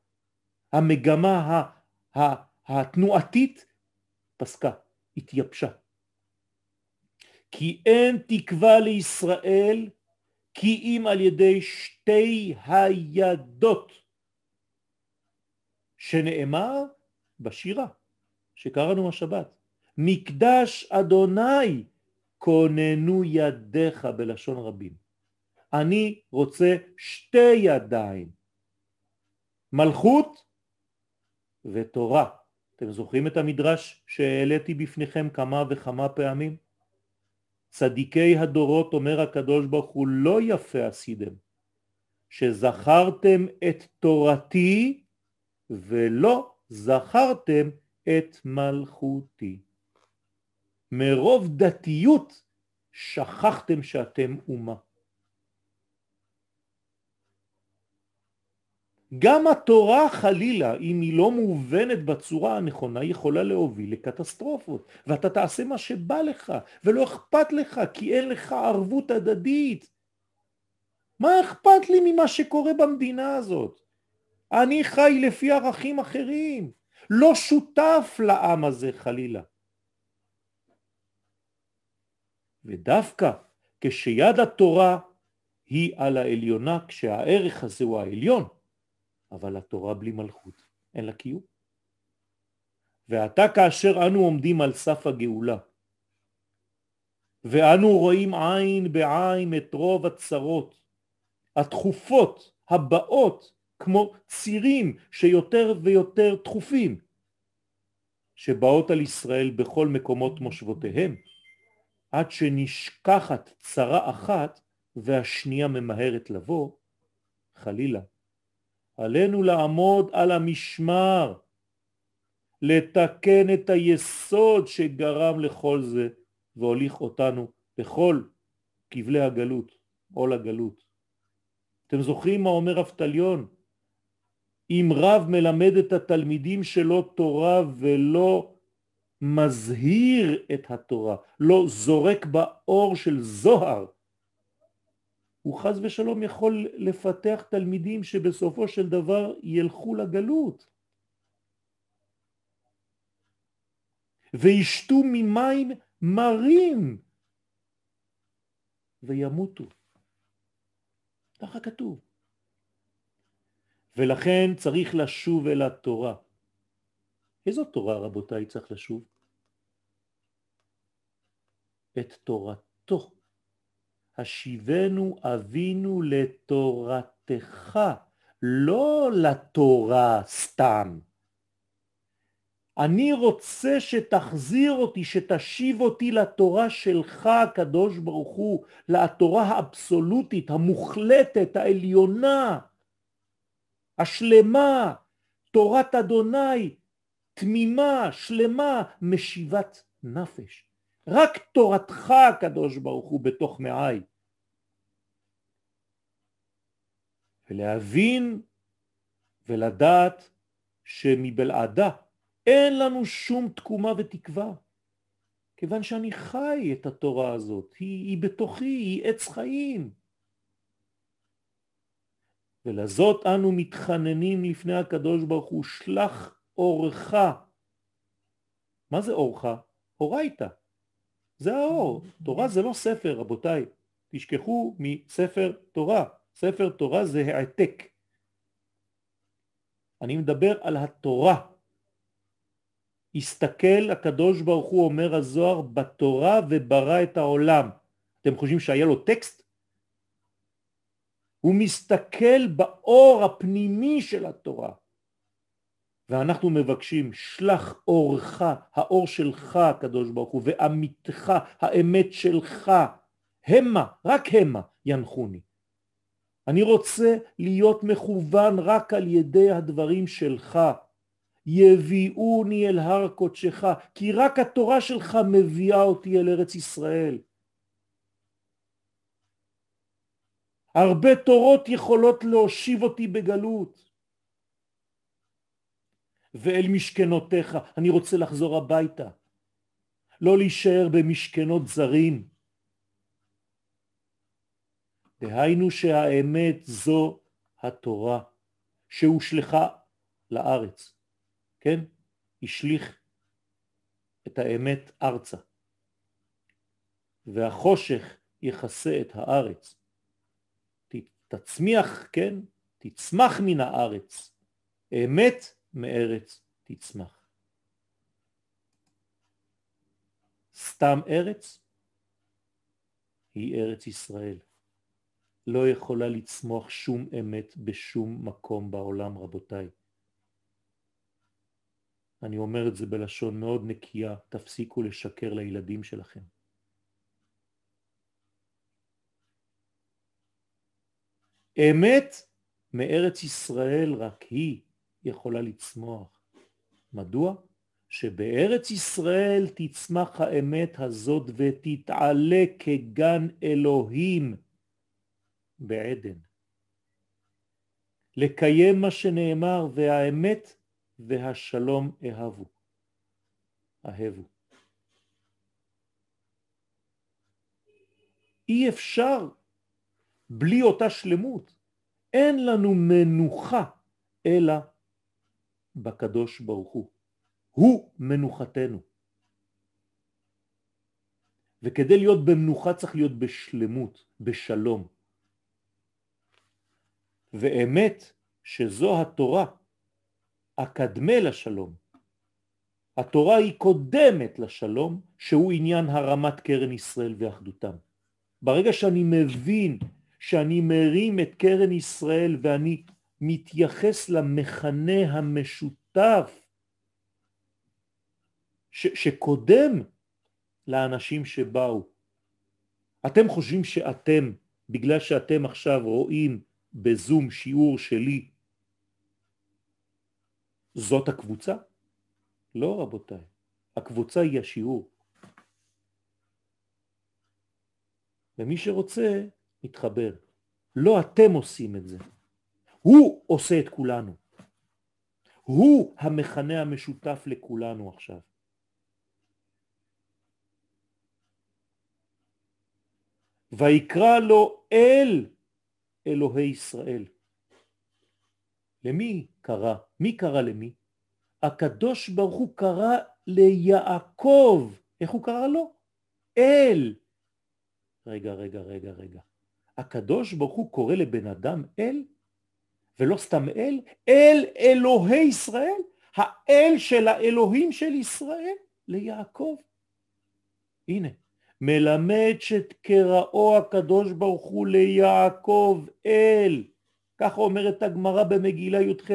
המגמה התנועתית פסקה, התייבשה. כי אין תקווה לישראל כי אם על ידי שתי הידות שנאמר בשירה שקראנו השבת מקדש אדוני כוננו ידיך בלשון רבים אני רוצה שתי ידיים מלכות ותורה אתם זוכרים את המדרש שהעליתי בפניכם כמה וכמה פעמים? צדיקי הדורות אומר הקדוש ברוך הוא לא יפה עשיתם שזכרתם את תורתי ולא זכרתם את מלכותי. מרוב דתיות שכחתם שאתם אומה. גם התורה חלילה, אם היא לא מובנת בצורה הנכונה, יכולה להוביל לקטסטרופות, ואתה תעשה מה שבא לך, ולא אכפת לך, כי אין לך ערבות הדדית. מה אכפת לי ממה שקורה במדינה הזאת? אני חי לפי ערכים אחרים, לא שותף לעם הזה חלילה. ודווקא כשיד התורה היא על העליונה, כשהערך הזה הוא העליון, אבל התורה בלי מלכות, אין לה קיום. ועתה כאשר אנו עומדים על סף הגאולה, ואנו רואים עין בעין את רוב הצרות, התכופות, הבאות, כמו צירים שיותר ויותר תכופים, שבאות על ישראל בכל מקומות מושבותיהם, עד שנשכחת צרה אחת והשנייה ממהרת לבוא, חלילה, עלינו לעמוד על המשמר, לתקן את היסוד שגרם לכל זה והוליך אותנו בכל כבלי הגלות, עול הגלות. אתם זוכרים מה אומר אבטליון? אם רב מלמד את התלמידים שלו תורה ולא מזהיר את התורה, לא זורק באור של זוהר, הוא חז ושלום יכול לפתח תלמידים שבסופו של דבר ילכו לגלות וישתו ממים מרים וימותו. ככה כתוב. ולכן צריך לשוב אל התורה. איזו תורה רבותיי צריך לשוב? את תורתו. השיבנו אבינו לתורתך, לא לתורה סתם. אני רוצה שתחזיר אותי, שתשיב אותי לתורה שלך, הקדוש ברוך הוא, לתורה האבסולוטית, המוחלטת, העליונה, השלמה, תורת אדוני, תמימה, שלמה, משיבת נפש. רק תורתך הקדוש ברוך הוא בתוך מעי. ולהבין ולדעת שמבלעדה אין לנו שום תקומה ותקווה, כיוון שאני חי את התורה הזאת, היא, היא בתוכי, היא עץ חיים. ולזאת אנו מתחננים לפני הקדוש ברוך הוא, שלח אורך. מה זה אורך? אורייתא. זה האור. תורה זה לא ספר, רבותיי. תשכחו מספר תורה. ספר תורה זה העתק. אני מדבר על התורה. הסתכל הקדוש ברוך הוא אומר הזוהר בתורה וברא את העולם. אתם חושבים שהיה לו טקסט? הוא מסתכל באור הפנימי של התורה. ואנחנו מבקשים שלח אורך, האור שלך הקדוש ברוך הוא, ואמיתך, האמת שלך, המה, רק המה ינחוני. אני רוצה להיות מכוון רק על ידי הדברים שלך. יביאוני אל הר קודשך, כי רק התורה שלך מביאה אותי אל ארץ ישראל. הרבה תורות יכולות להושיב אותי בגלות. ואל משכנותיך, אני רוצה לחזור הביתה, לא להישאר במשכנות זרים. דהיינו שהאמת זו התורה שהושלכה לארץ. כן? השליך את האמת ארצה. והחושך יכסה את הארץ. תצמיח, כן? תצמח מן הארץ. אמת מארץ תצמח. סתם ארץ היא ארץ ישראל. לא יכולה לצמוח שום אמת בשום מקום בעולם, רבותיי. אני אומר את זה בלשון מאוד נקייה, תפסיקו לשקר לילדים שלכם. אמת מארץ ישראל רק היא יכולה לצמוח. מדוע? שבארץ ישראל תצמח האמת הזאת ותתעלה כגן אלוהים בעדן. לקיים מה שנאמר והאמת והשלום אהבו. אהבו. אי אפשר בלי אותה שלמות. אין לנו מנוחה אלא בקדוש ברוך הוא. הוא מנוחתנו. וכדי להיות במנוחה צריך להיות בשלמות, בשלום. ואמת שזו התורה אקדמה לשלום. התורה היא קודמת לשלום, שהוא עניין הרמת קרן ישראל ואחדותם. ברגע שאני מבין שאני מרים את קרן ישראל ואני מתייחס למכנה המשותף ש, שקודם לאנשים שבאו. אתם חושבים שאתם, בגלל שאתם עכשיו רואים בזום שיעור שלי זאת הקבוצה? לא רבותיי, הקבוצה היא השיעור. ומי שרוצה מתחבר. לא אתם עושים את זה, הוא עושה את כולנו. הוא המכנה המשותף לכולנו עכשיו. ויקרא לו אל אלוהי ישראל. למי קרא? מי קרא למי? הקדוש ברוך הוא קרא ליעקב. איך הוא קרא לו? אל. רגע, רגע, רגע, רגע. הקדוש ברוך הוא קורא לבן אדם אל? ולא סתם אל? אל אלוהי ישראל? האל של האלוהים של ישראל ליעקב. הנה, מלמד שתקראו הקדוש ברוך הוא ליעקב אל. ככה אומרת הגמרא במגילה י"ח.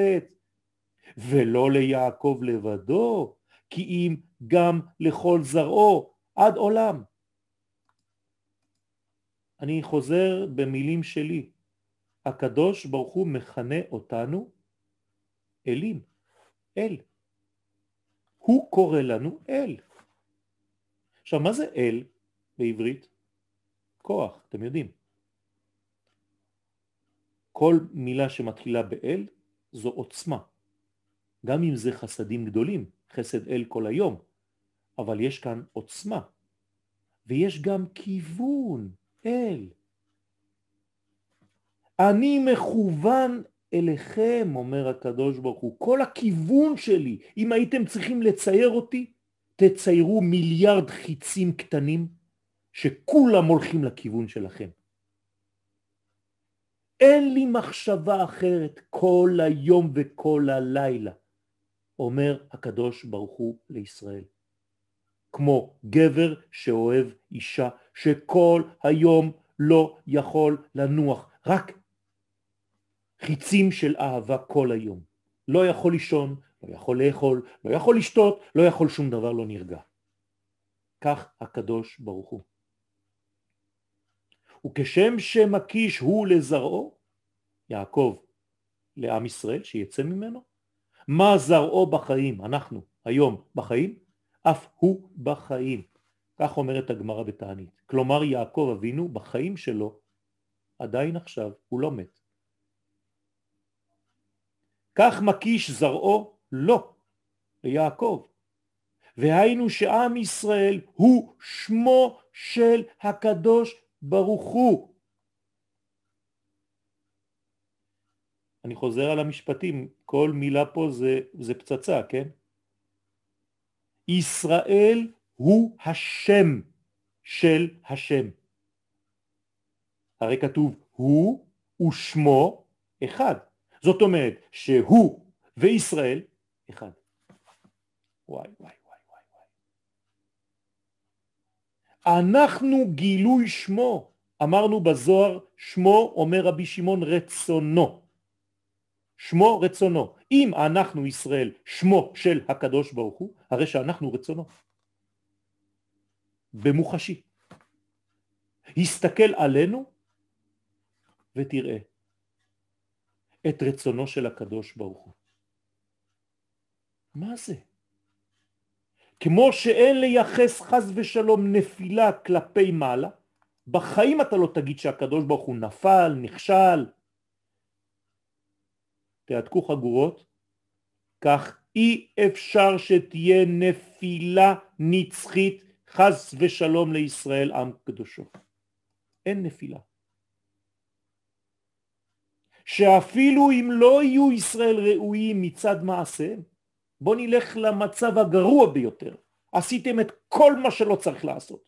ולא ליעקב לבדו, כי אם גם לכל זרעו עד עולם. אני חוזר במילים שלי, הקדוש ברוך הוא מכנה אותנו אלים, אל. הוא קורא לנו אל. עכשיו מה זה אל בעברית? כוח, אתם יודעים. כל מילה שמתחילה באל זו עוצמה. גם אם זה חסדים גדולים, חסד אל כל היום, אבל יש כאן עוצמה, ויש גם כיוון אל. אני מכוון אליכם, אומר הקדוש ברוך הוא, כל הכיוון שלי, אם הייתם צריכים לצייר אותי, תציירו מיליארד חיצים קטנים שכולם הולכים לכיוון שלכם. אין לי מחשבה אחרת כל היום וכל הלילה. אומר הקדוש ברוך הוא לישראל. כמו גבר שאוהב אישה שכל היום לא יכול לנוח, רק חיצים של אהבה כל היום. לא יכול לישון, לא יכול לאכול, לא יכול לשתות, לא יכול שום דבר לא נרגע. כך הקדוש ברוך הוא. וכשם שמקיש הוא לזרעו, יעקב לעם ישראל שיצא ממנו, מה זרעו בחיים, אנחנו היום בחיים, אף הוא בחיים. כך אומרת הגמרא בתענית. כלומר יעקב אבינו בחיים שלו עדיין עכשיו, הוא לא מת. כך מקיש זרעו לא, ליעקב. והיינו שעם ישראל הוא שמו של הקדוש ברוך הוא. אני חוזר על המשפטים, כל מילה פה זה, זה פצצה, כן? ישראל הוא השם של השם. הרי כתוב הוא ושמו אחד. זאת אומרת שהוא וישראל אחד. וואי וואי וואי וואי וואי. אנחנו גילוי שמו. אמרנו בזוהר שמו אומר רבי שמעון רצונו. שמו רצונו. אם אנחנו ישראל שמו של הקדוש ברוך הוא, הרי שאנחנו רצונו. במוחשי. הסתכל עלינו ותראה את רצונו של הקדוש ברוך הוא. מה זה? כמו שאין לייחס חז ושלום נפילה כלפי מעלה, בחיים אתה לא תגיד שהקדוש ברוך הוא נפל, נכשל, תעתקו חגורות, כך אי אפשר שתהיה נפילה נצחית חס ושלום לישראל עם קדושו. אין נפילה. שאפילו אם לא יהיו ישראל ראויים מצד מעשיהם, בוא נלך למצב הגרוע ביותר. עשיתם את כל מה שלא צריך לעשות.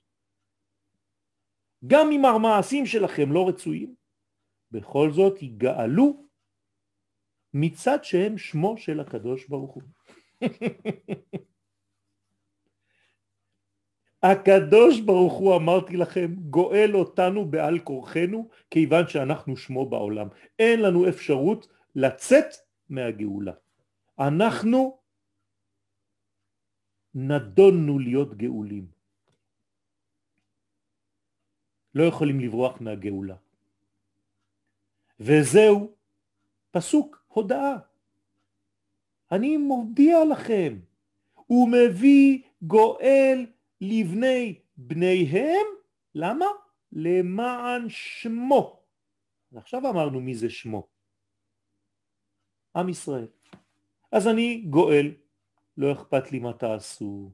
גם אם המעשים שלכם לא רצויים, בכל זאת יגאלו מצד שהם שמו של הקדוש ברוך הוא. הקדוש ברוך הוא אמרתי לכם גואל אותנו בעל כורחנו כיוון שאנחנו שמו בעולם. אין לנו אפשרות לצאת מהגאולה. אנחנו נדונו להיות גאולים. לא יכולים לברוח מהגאולה. וזהו פסוק הודעה. אני מודיע לכם, הוא מביא גואל לבני בניהם, למה? למען שמו. עכשיו אמרנו מי זה שמו. עם ישראל. אז אני גואל, לא אכפת לי מה תעשו,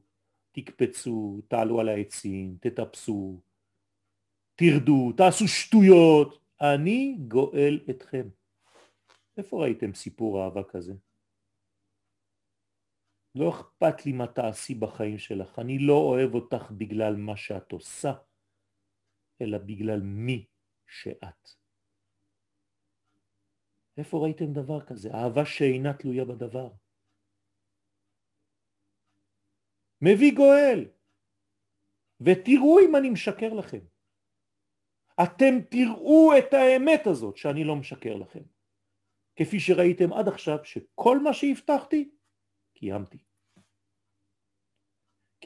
תקפצו, תעלו על העצים, תטפסו, תרדו, תעשו שטויות, אני גואל אתכם. איפה ראיתם סיפור אהבה כזה? לא אכפת לי מה תעשי בחיים שלך, אני לא אוהב אותך בגלל מה שאת עושה, אלא בגלל מי שאת. איפה ראיתם דבר כזה? אהבה שאינה תלויה בדבר. מביא גואל, ותראו אם אני משקר לכם. אתם תראו את האמת הזאת שאני לא משקר לכם. כפי שראיתם עד עכשיו שכל מה שהבטחתי, קיימתי.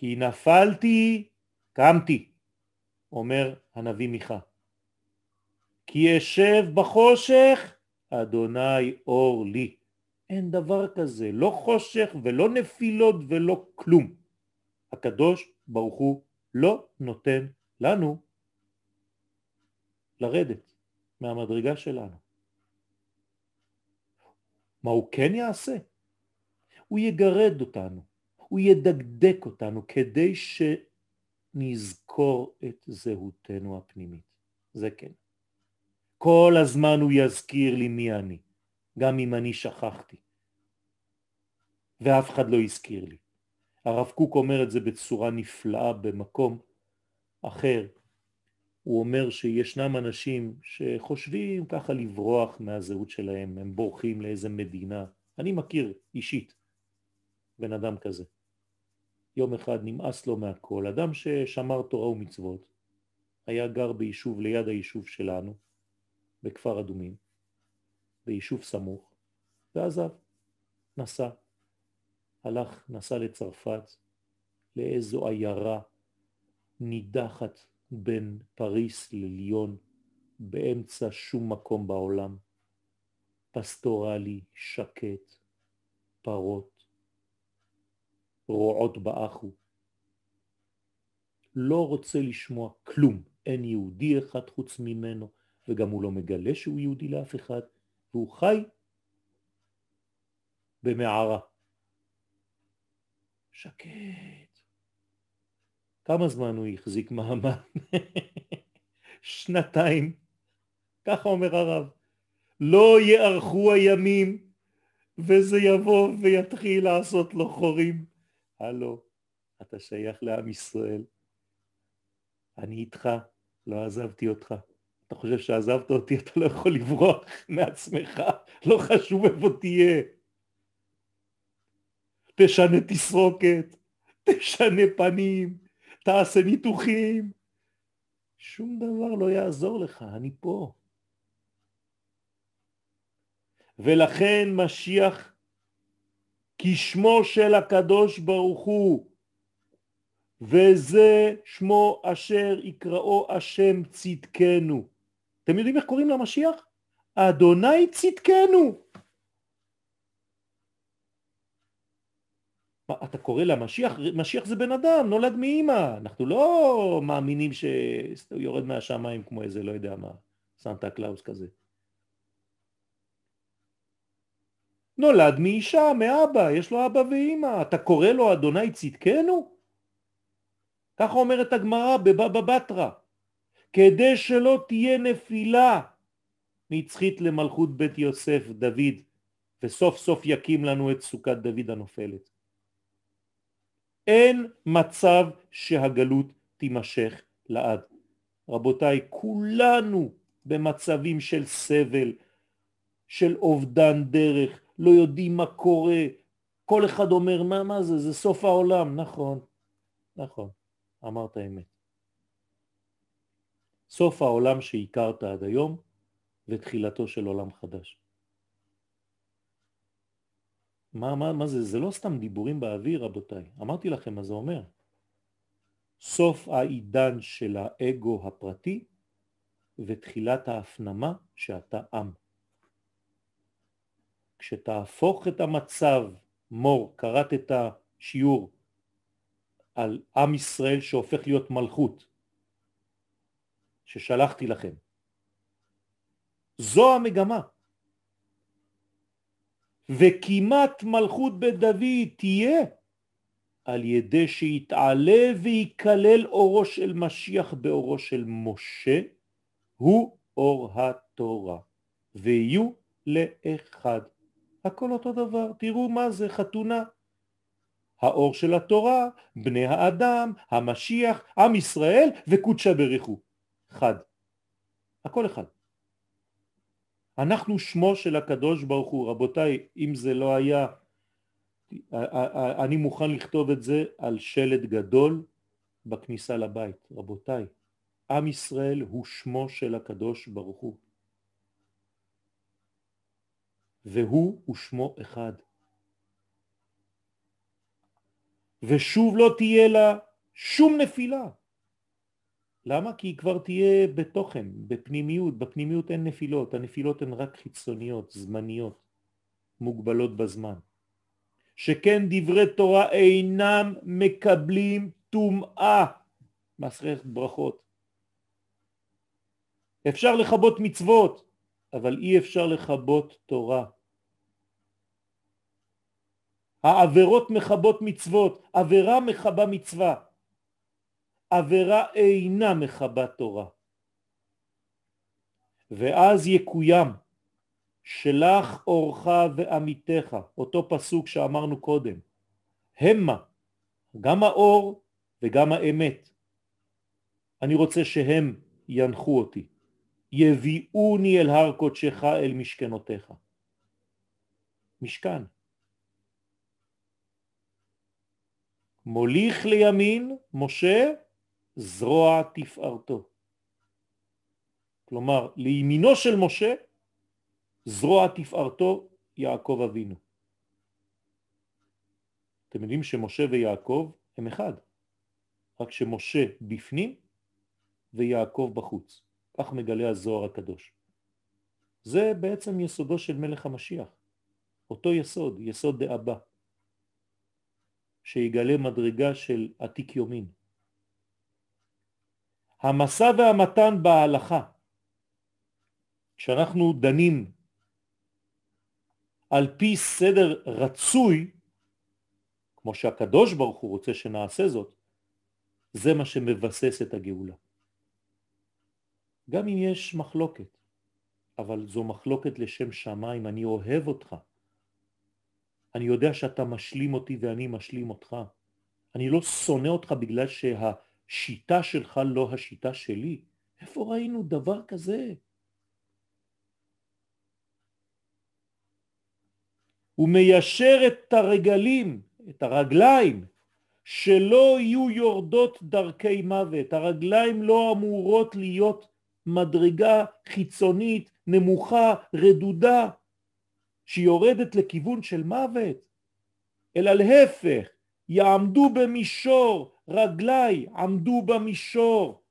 כי נפלתי, קמתי, אומר הנביא מיכה. כי אשב בחושך, אדוני אור לי. אין דבר כזה, לא חושך ולא נפילות ולא כלום. הקדוש ברוך הוא לא נותן לנו לרדת מהמדרגה שלנו. מה הוא כן יעשה? הוא יגרד אותנו, הוא ידקדק אותנו כדי שנזכור את זהותנו הפנימית. זה כן. כל הזמן הוא יזכיר לי מי אני, גם אם אני שכחתי. ואף אחד לא הזכיר לי. הרב קוק אומר את זה בצורה נפלאה במקום אחר. הוא אומר שישנם אנשים שחושבים ככה לברוח מהזהות שלהם, הם בורחים לאיזה מדינה. אני מכיר אישית בן אדם כזה. יום אחד נמאס לו מהכל, אדם ששמר תורה ומצוות, היה גר ביישוב ליד היישוב שלנו, בכפר אדומים, ביישוב סמוך, ועזב, נסע, הלך, נסע לצרפת, לאיזו עיירה נידחת בין פריס לליון, באמצע שום מקום בעולם, פסטורלי, שקט, פרות, רועות באחו. לא רוצה לשמוע כלום, אין יהודי אחד חוץ ממנו, וגם הוא לא מגלה שהוא יהודי לאף אחד, והוא חי במערה. שקט. כמה זמן הוא החזיק מעמד? שנתיים. ככה אומר הרב. לא יארכו הימים וזה יבוא ויתחיל לעשות לו חורים. הלו, אתה שייך לעם ישראל. אני איתך, לא עזבתי אותך. אתה חושב שעזבת אותי, אתה לא יכול לברוח מעצמך, לא חשוב איפה תהיה. תשנה תסרוקת, תשנה פנים, תעשה ניתוחים. שום דבר לא יעזור לך, אני פה. ולכן משיח כשמו של הקדוש ברוך הוא, וזה שמו אשר יקראו השם צדקנו. אתם יודעים איך קוראים למשיח? אדוני צדקנו. אתה קורא למשיח, משיח זה בן אדם, נולד מאימא, אנחנו לא מאמינים שהוא יורד מהשמיים כמו איזה לא יודע מה, סנטה קלאוס כזה. נולד מאישה, מאבא, יש לו אבא ואימא, אתה קורא לו אדוני צדקנו? ככה אומרת הגמרא בבבא בתרא, כדי שלא תהיה נפילה נצחית למלכות בית יוסף דוד, וסוף סוף יקים לנו את סוכת דוד הנופלת. אין מצב שהגלות תימשך לעד. רבותיי, כולנו במצבים של סבל, של אובדן דרך, לא יודעים מה קורה, כל אחד אומר, מה, מה זה, זה סוף העולם, נכון, נכון, אמרת אמת. סוף העולם שהכרת עד היום ותחילתו של עולם חדש. מה, מה, מה זה? זה לא סתם דיבורים באוויר, רבותיי. אמרתי לכם מה זה אומר. סוף העידן של האגו הפרטי ותחילת ההפנמה שאתה עם. כשתהפוך את המצב, מור, קראת את השיעור על עם ישראל שהופך להיות מלכות, ששלחתי לכם. זו המגמה. וכמעט מלכות בית דוד תהיה על ידי שיתעלה ויקלל אורו של משיח באורו של משה, הוא אור התורה, ויהיו לאחד. הכל אותו דבר, תראו מה זה חתונה. האור של התורה, בני האדם, המשיח, עם ישראל וקודשה בריחו. חד. הכל אחד. אנחנו שמו של הקדוש ברוך הוא, רבותיי, אם זה לא היה, אני מוכן לכתוב את זה על שלט גדול בכניסה לבית, רבותיי, עם ישראל הוא שמו של הקדוש ברוך הוא, והוא ושמו אחד. ושוב לא תהיה לה שום נפילה. למה? כי היא כבר תהיה בתוכן, בפנימיות, בפנימיות אין נפילות, הנפילות הן רק חיצוניות, זמניות, מוגבלות בזמן. שכן דברי תורה אינם מקבלים טומאה, מסכת ברכות. אפשר לכבות מצוות, אבל אי אפשר לכבות תורה. העבירות מכבות מצוות, עבירה מכבה מצווה. עבירה אינה מכבה תורה. ואז יקוים שלח אורך ועמיתך, אותו פסוק שאמרנו קודם, המה, גם האור וגם האמת. אני רוצה שהם ינחו אותי, יביאוני אל הר קודשך אל משכנותיך. משכן. מוליך לימין משה זרוע תפארתו. כלומר, לימינו של משה, זרוע תפארתו יעקב אבינו. אתם יודעים שמשה ויעקב הם אחד, רק שמשה בפנים ויעקב בחוץ. כך מגלה הזוהר הקדוש. זה בעצם יסודו של מלך המשיח. אותו יסוד, יסוד דאבא, שיגלה מדרגה של עתיק יומין. המסע והמתן בהלכה, כשאנחנו דנים על פי סדר רצוי, כמו שהקדוש ברוך הוא רוצה שנעשה זאת, זה מה שמבסס את הגאולה. גם אם יש מחלוקת, אבל זו מחלוקת לשם שמיים, אני אוהב אותך. אני יודע שאתה משלים אותי ואני משלים אותך. אני לא שונא אותך בגלל שה... שיטה שלך לא השיטה שלי. איפה ראינו דבר כזה? הוא מיישר את הרגלים, את הרגליים, שלא יהיו יורדות דרכי מוות. הרגליים לא אמורות להיות מדרגה חיצונית, נמוכה, רדודה, שיורדת לכיוון של מוות, אלא להפך, יעמדו במישור, רגליי עמדו במישור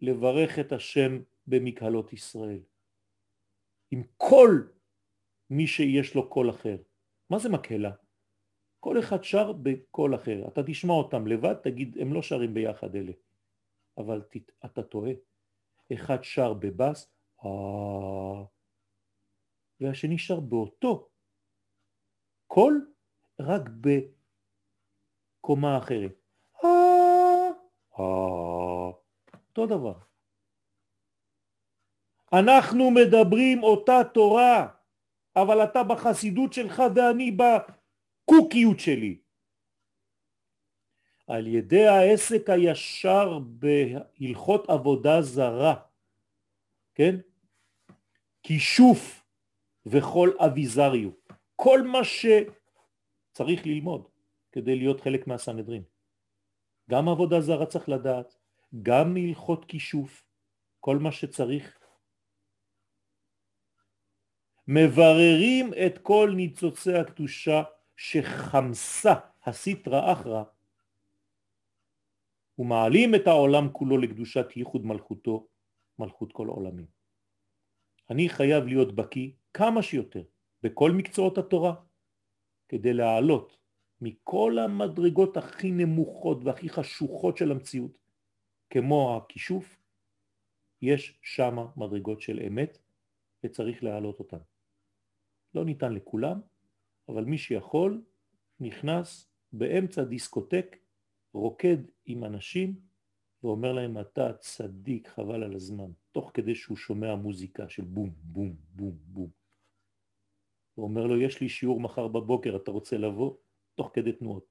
לברך את השם במקהלות ישראל. עם כל מי שיש לו קול אחר. מה זה מקהלה? כל אחד שר בקול אחר. אתה תשמע אותם לבד, תגיד, הם לא שרים ביחד אלה. אבל ת, אתה טועה. אחד שר בבאס, אה... והשני שר באותו קול, רק ב... קומה אחרת. אותו דבר. אנחנו מדברים אותה תורה, אבל אתה בחסידות שלך ואני בקוקיות שלי. על ידי העסק הישר בהלכות עבודה זרה, כן? כישוף וכל אביזריות, כל מה שצריך ללמוד. כדי להיות חלק מהסנהדרין. גם עבודה זרה צריך לדעת, גם מהלכות כישוף, כל מה שצריך. מבררים את כל ניצוצי הקדושה שחמסה הסיטרא אחרא ומעלים את העולם כולו לקדושת ייחוד מלכותו, מלכות כל עולמים. אני חייב להיות בקי כמה שיותר בכל מקצועות התורה כדי להעלות מכל המדרגות הכי נמוכות והכי חשוכות של המציאות, כמו הכישוף, יש שם מדרגות של אמת וצריך להעלות אותן. לא ניתן לכולם, אבל מי שיכול נכנס באמצע דיסקוטק, רוקד עם אנשים ואומר להם אתה צדיק חבל על הזמן, תוך כדי שהוא שומע מוזיקה של בום בום בום בום. הוא אומר לו יש לי שיעור מחר בבוקר אתה רוצה לבוא? תוך כדי תנועות.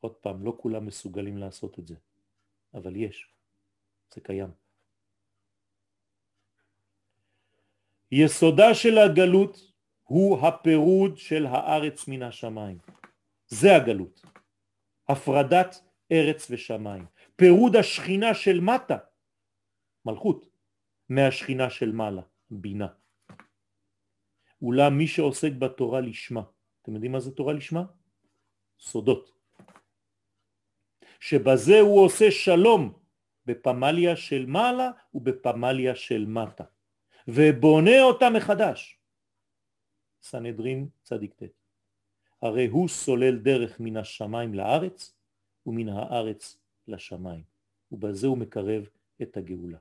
עוד פעם, לא כולם מסוגלים לעשות את זה, אבל יש, זה קיים. יסודה של הגלות הוא הפירוד של הארץ מן השמיים. זה הגלות. הפרדת ארץ ושמיים. פירוד השכינה של מטה, מלכות, מהשכינה של מעלה, בינה. אולם מי שעוסק בתורה לשמה, אתם יודעים מה זה תורה לשמה? סודות. שבזה הוא עושה שלום בפמליה של מעלה ובפמליה של מטה, ובונה אותה מחדש. סנהדרין צדיק ט. הרי הוא סולל דרך מן השמיים לארץ ומן הארץ לשמיים, ובזה הוא מקרב את הגאולה.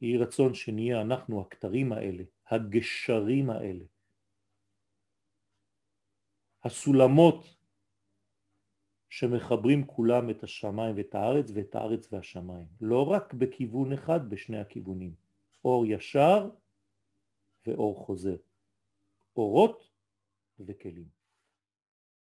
יהי רצון שנהיה אנחנו הכתרים האלה, הגשרים האלה, הסולמות שמחברים כולם את השמיים ואת הארץ ואת הארץ והשמיים, לא רק בכיוון אחד, בשני הכיוונים, אור ישר ואור חוזר, אורות וכלים.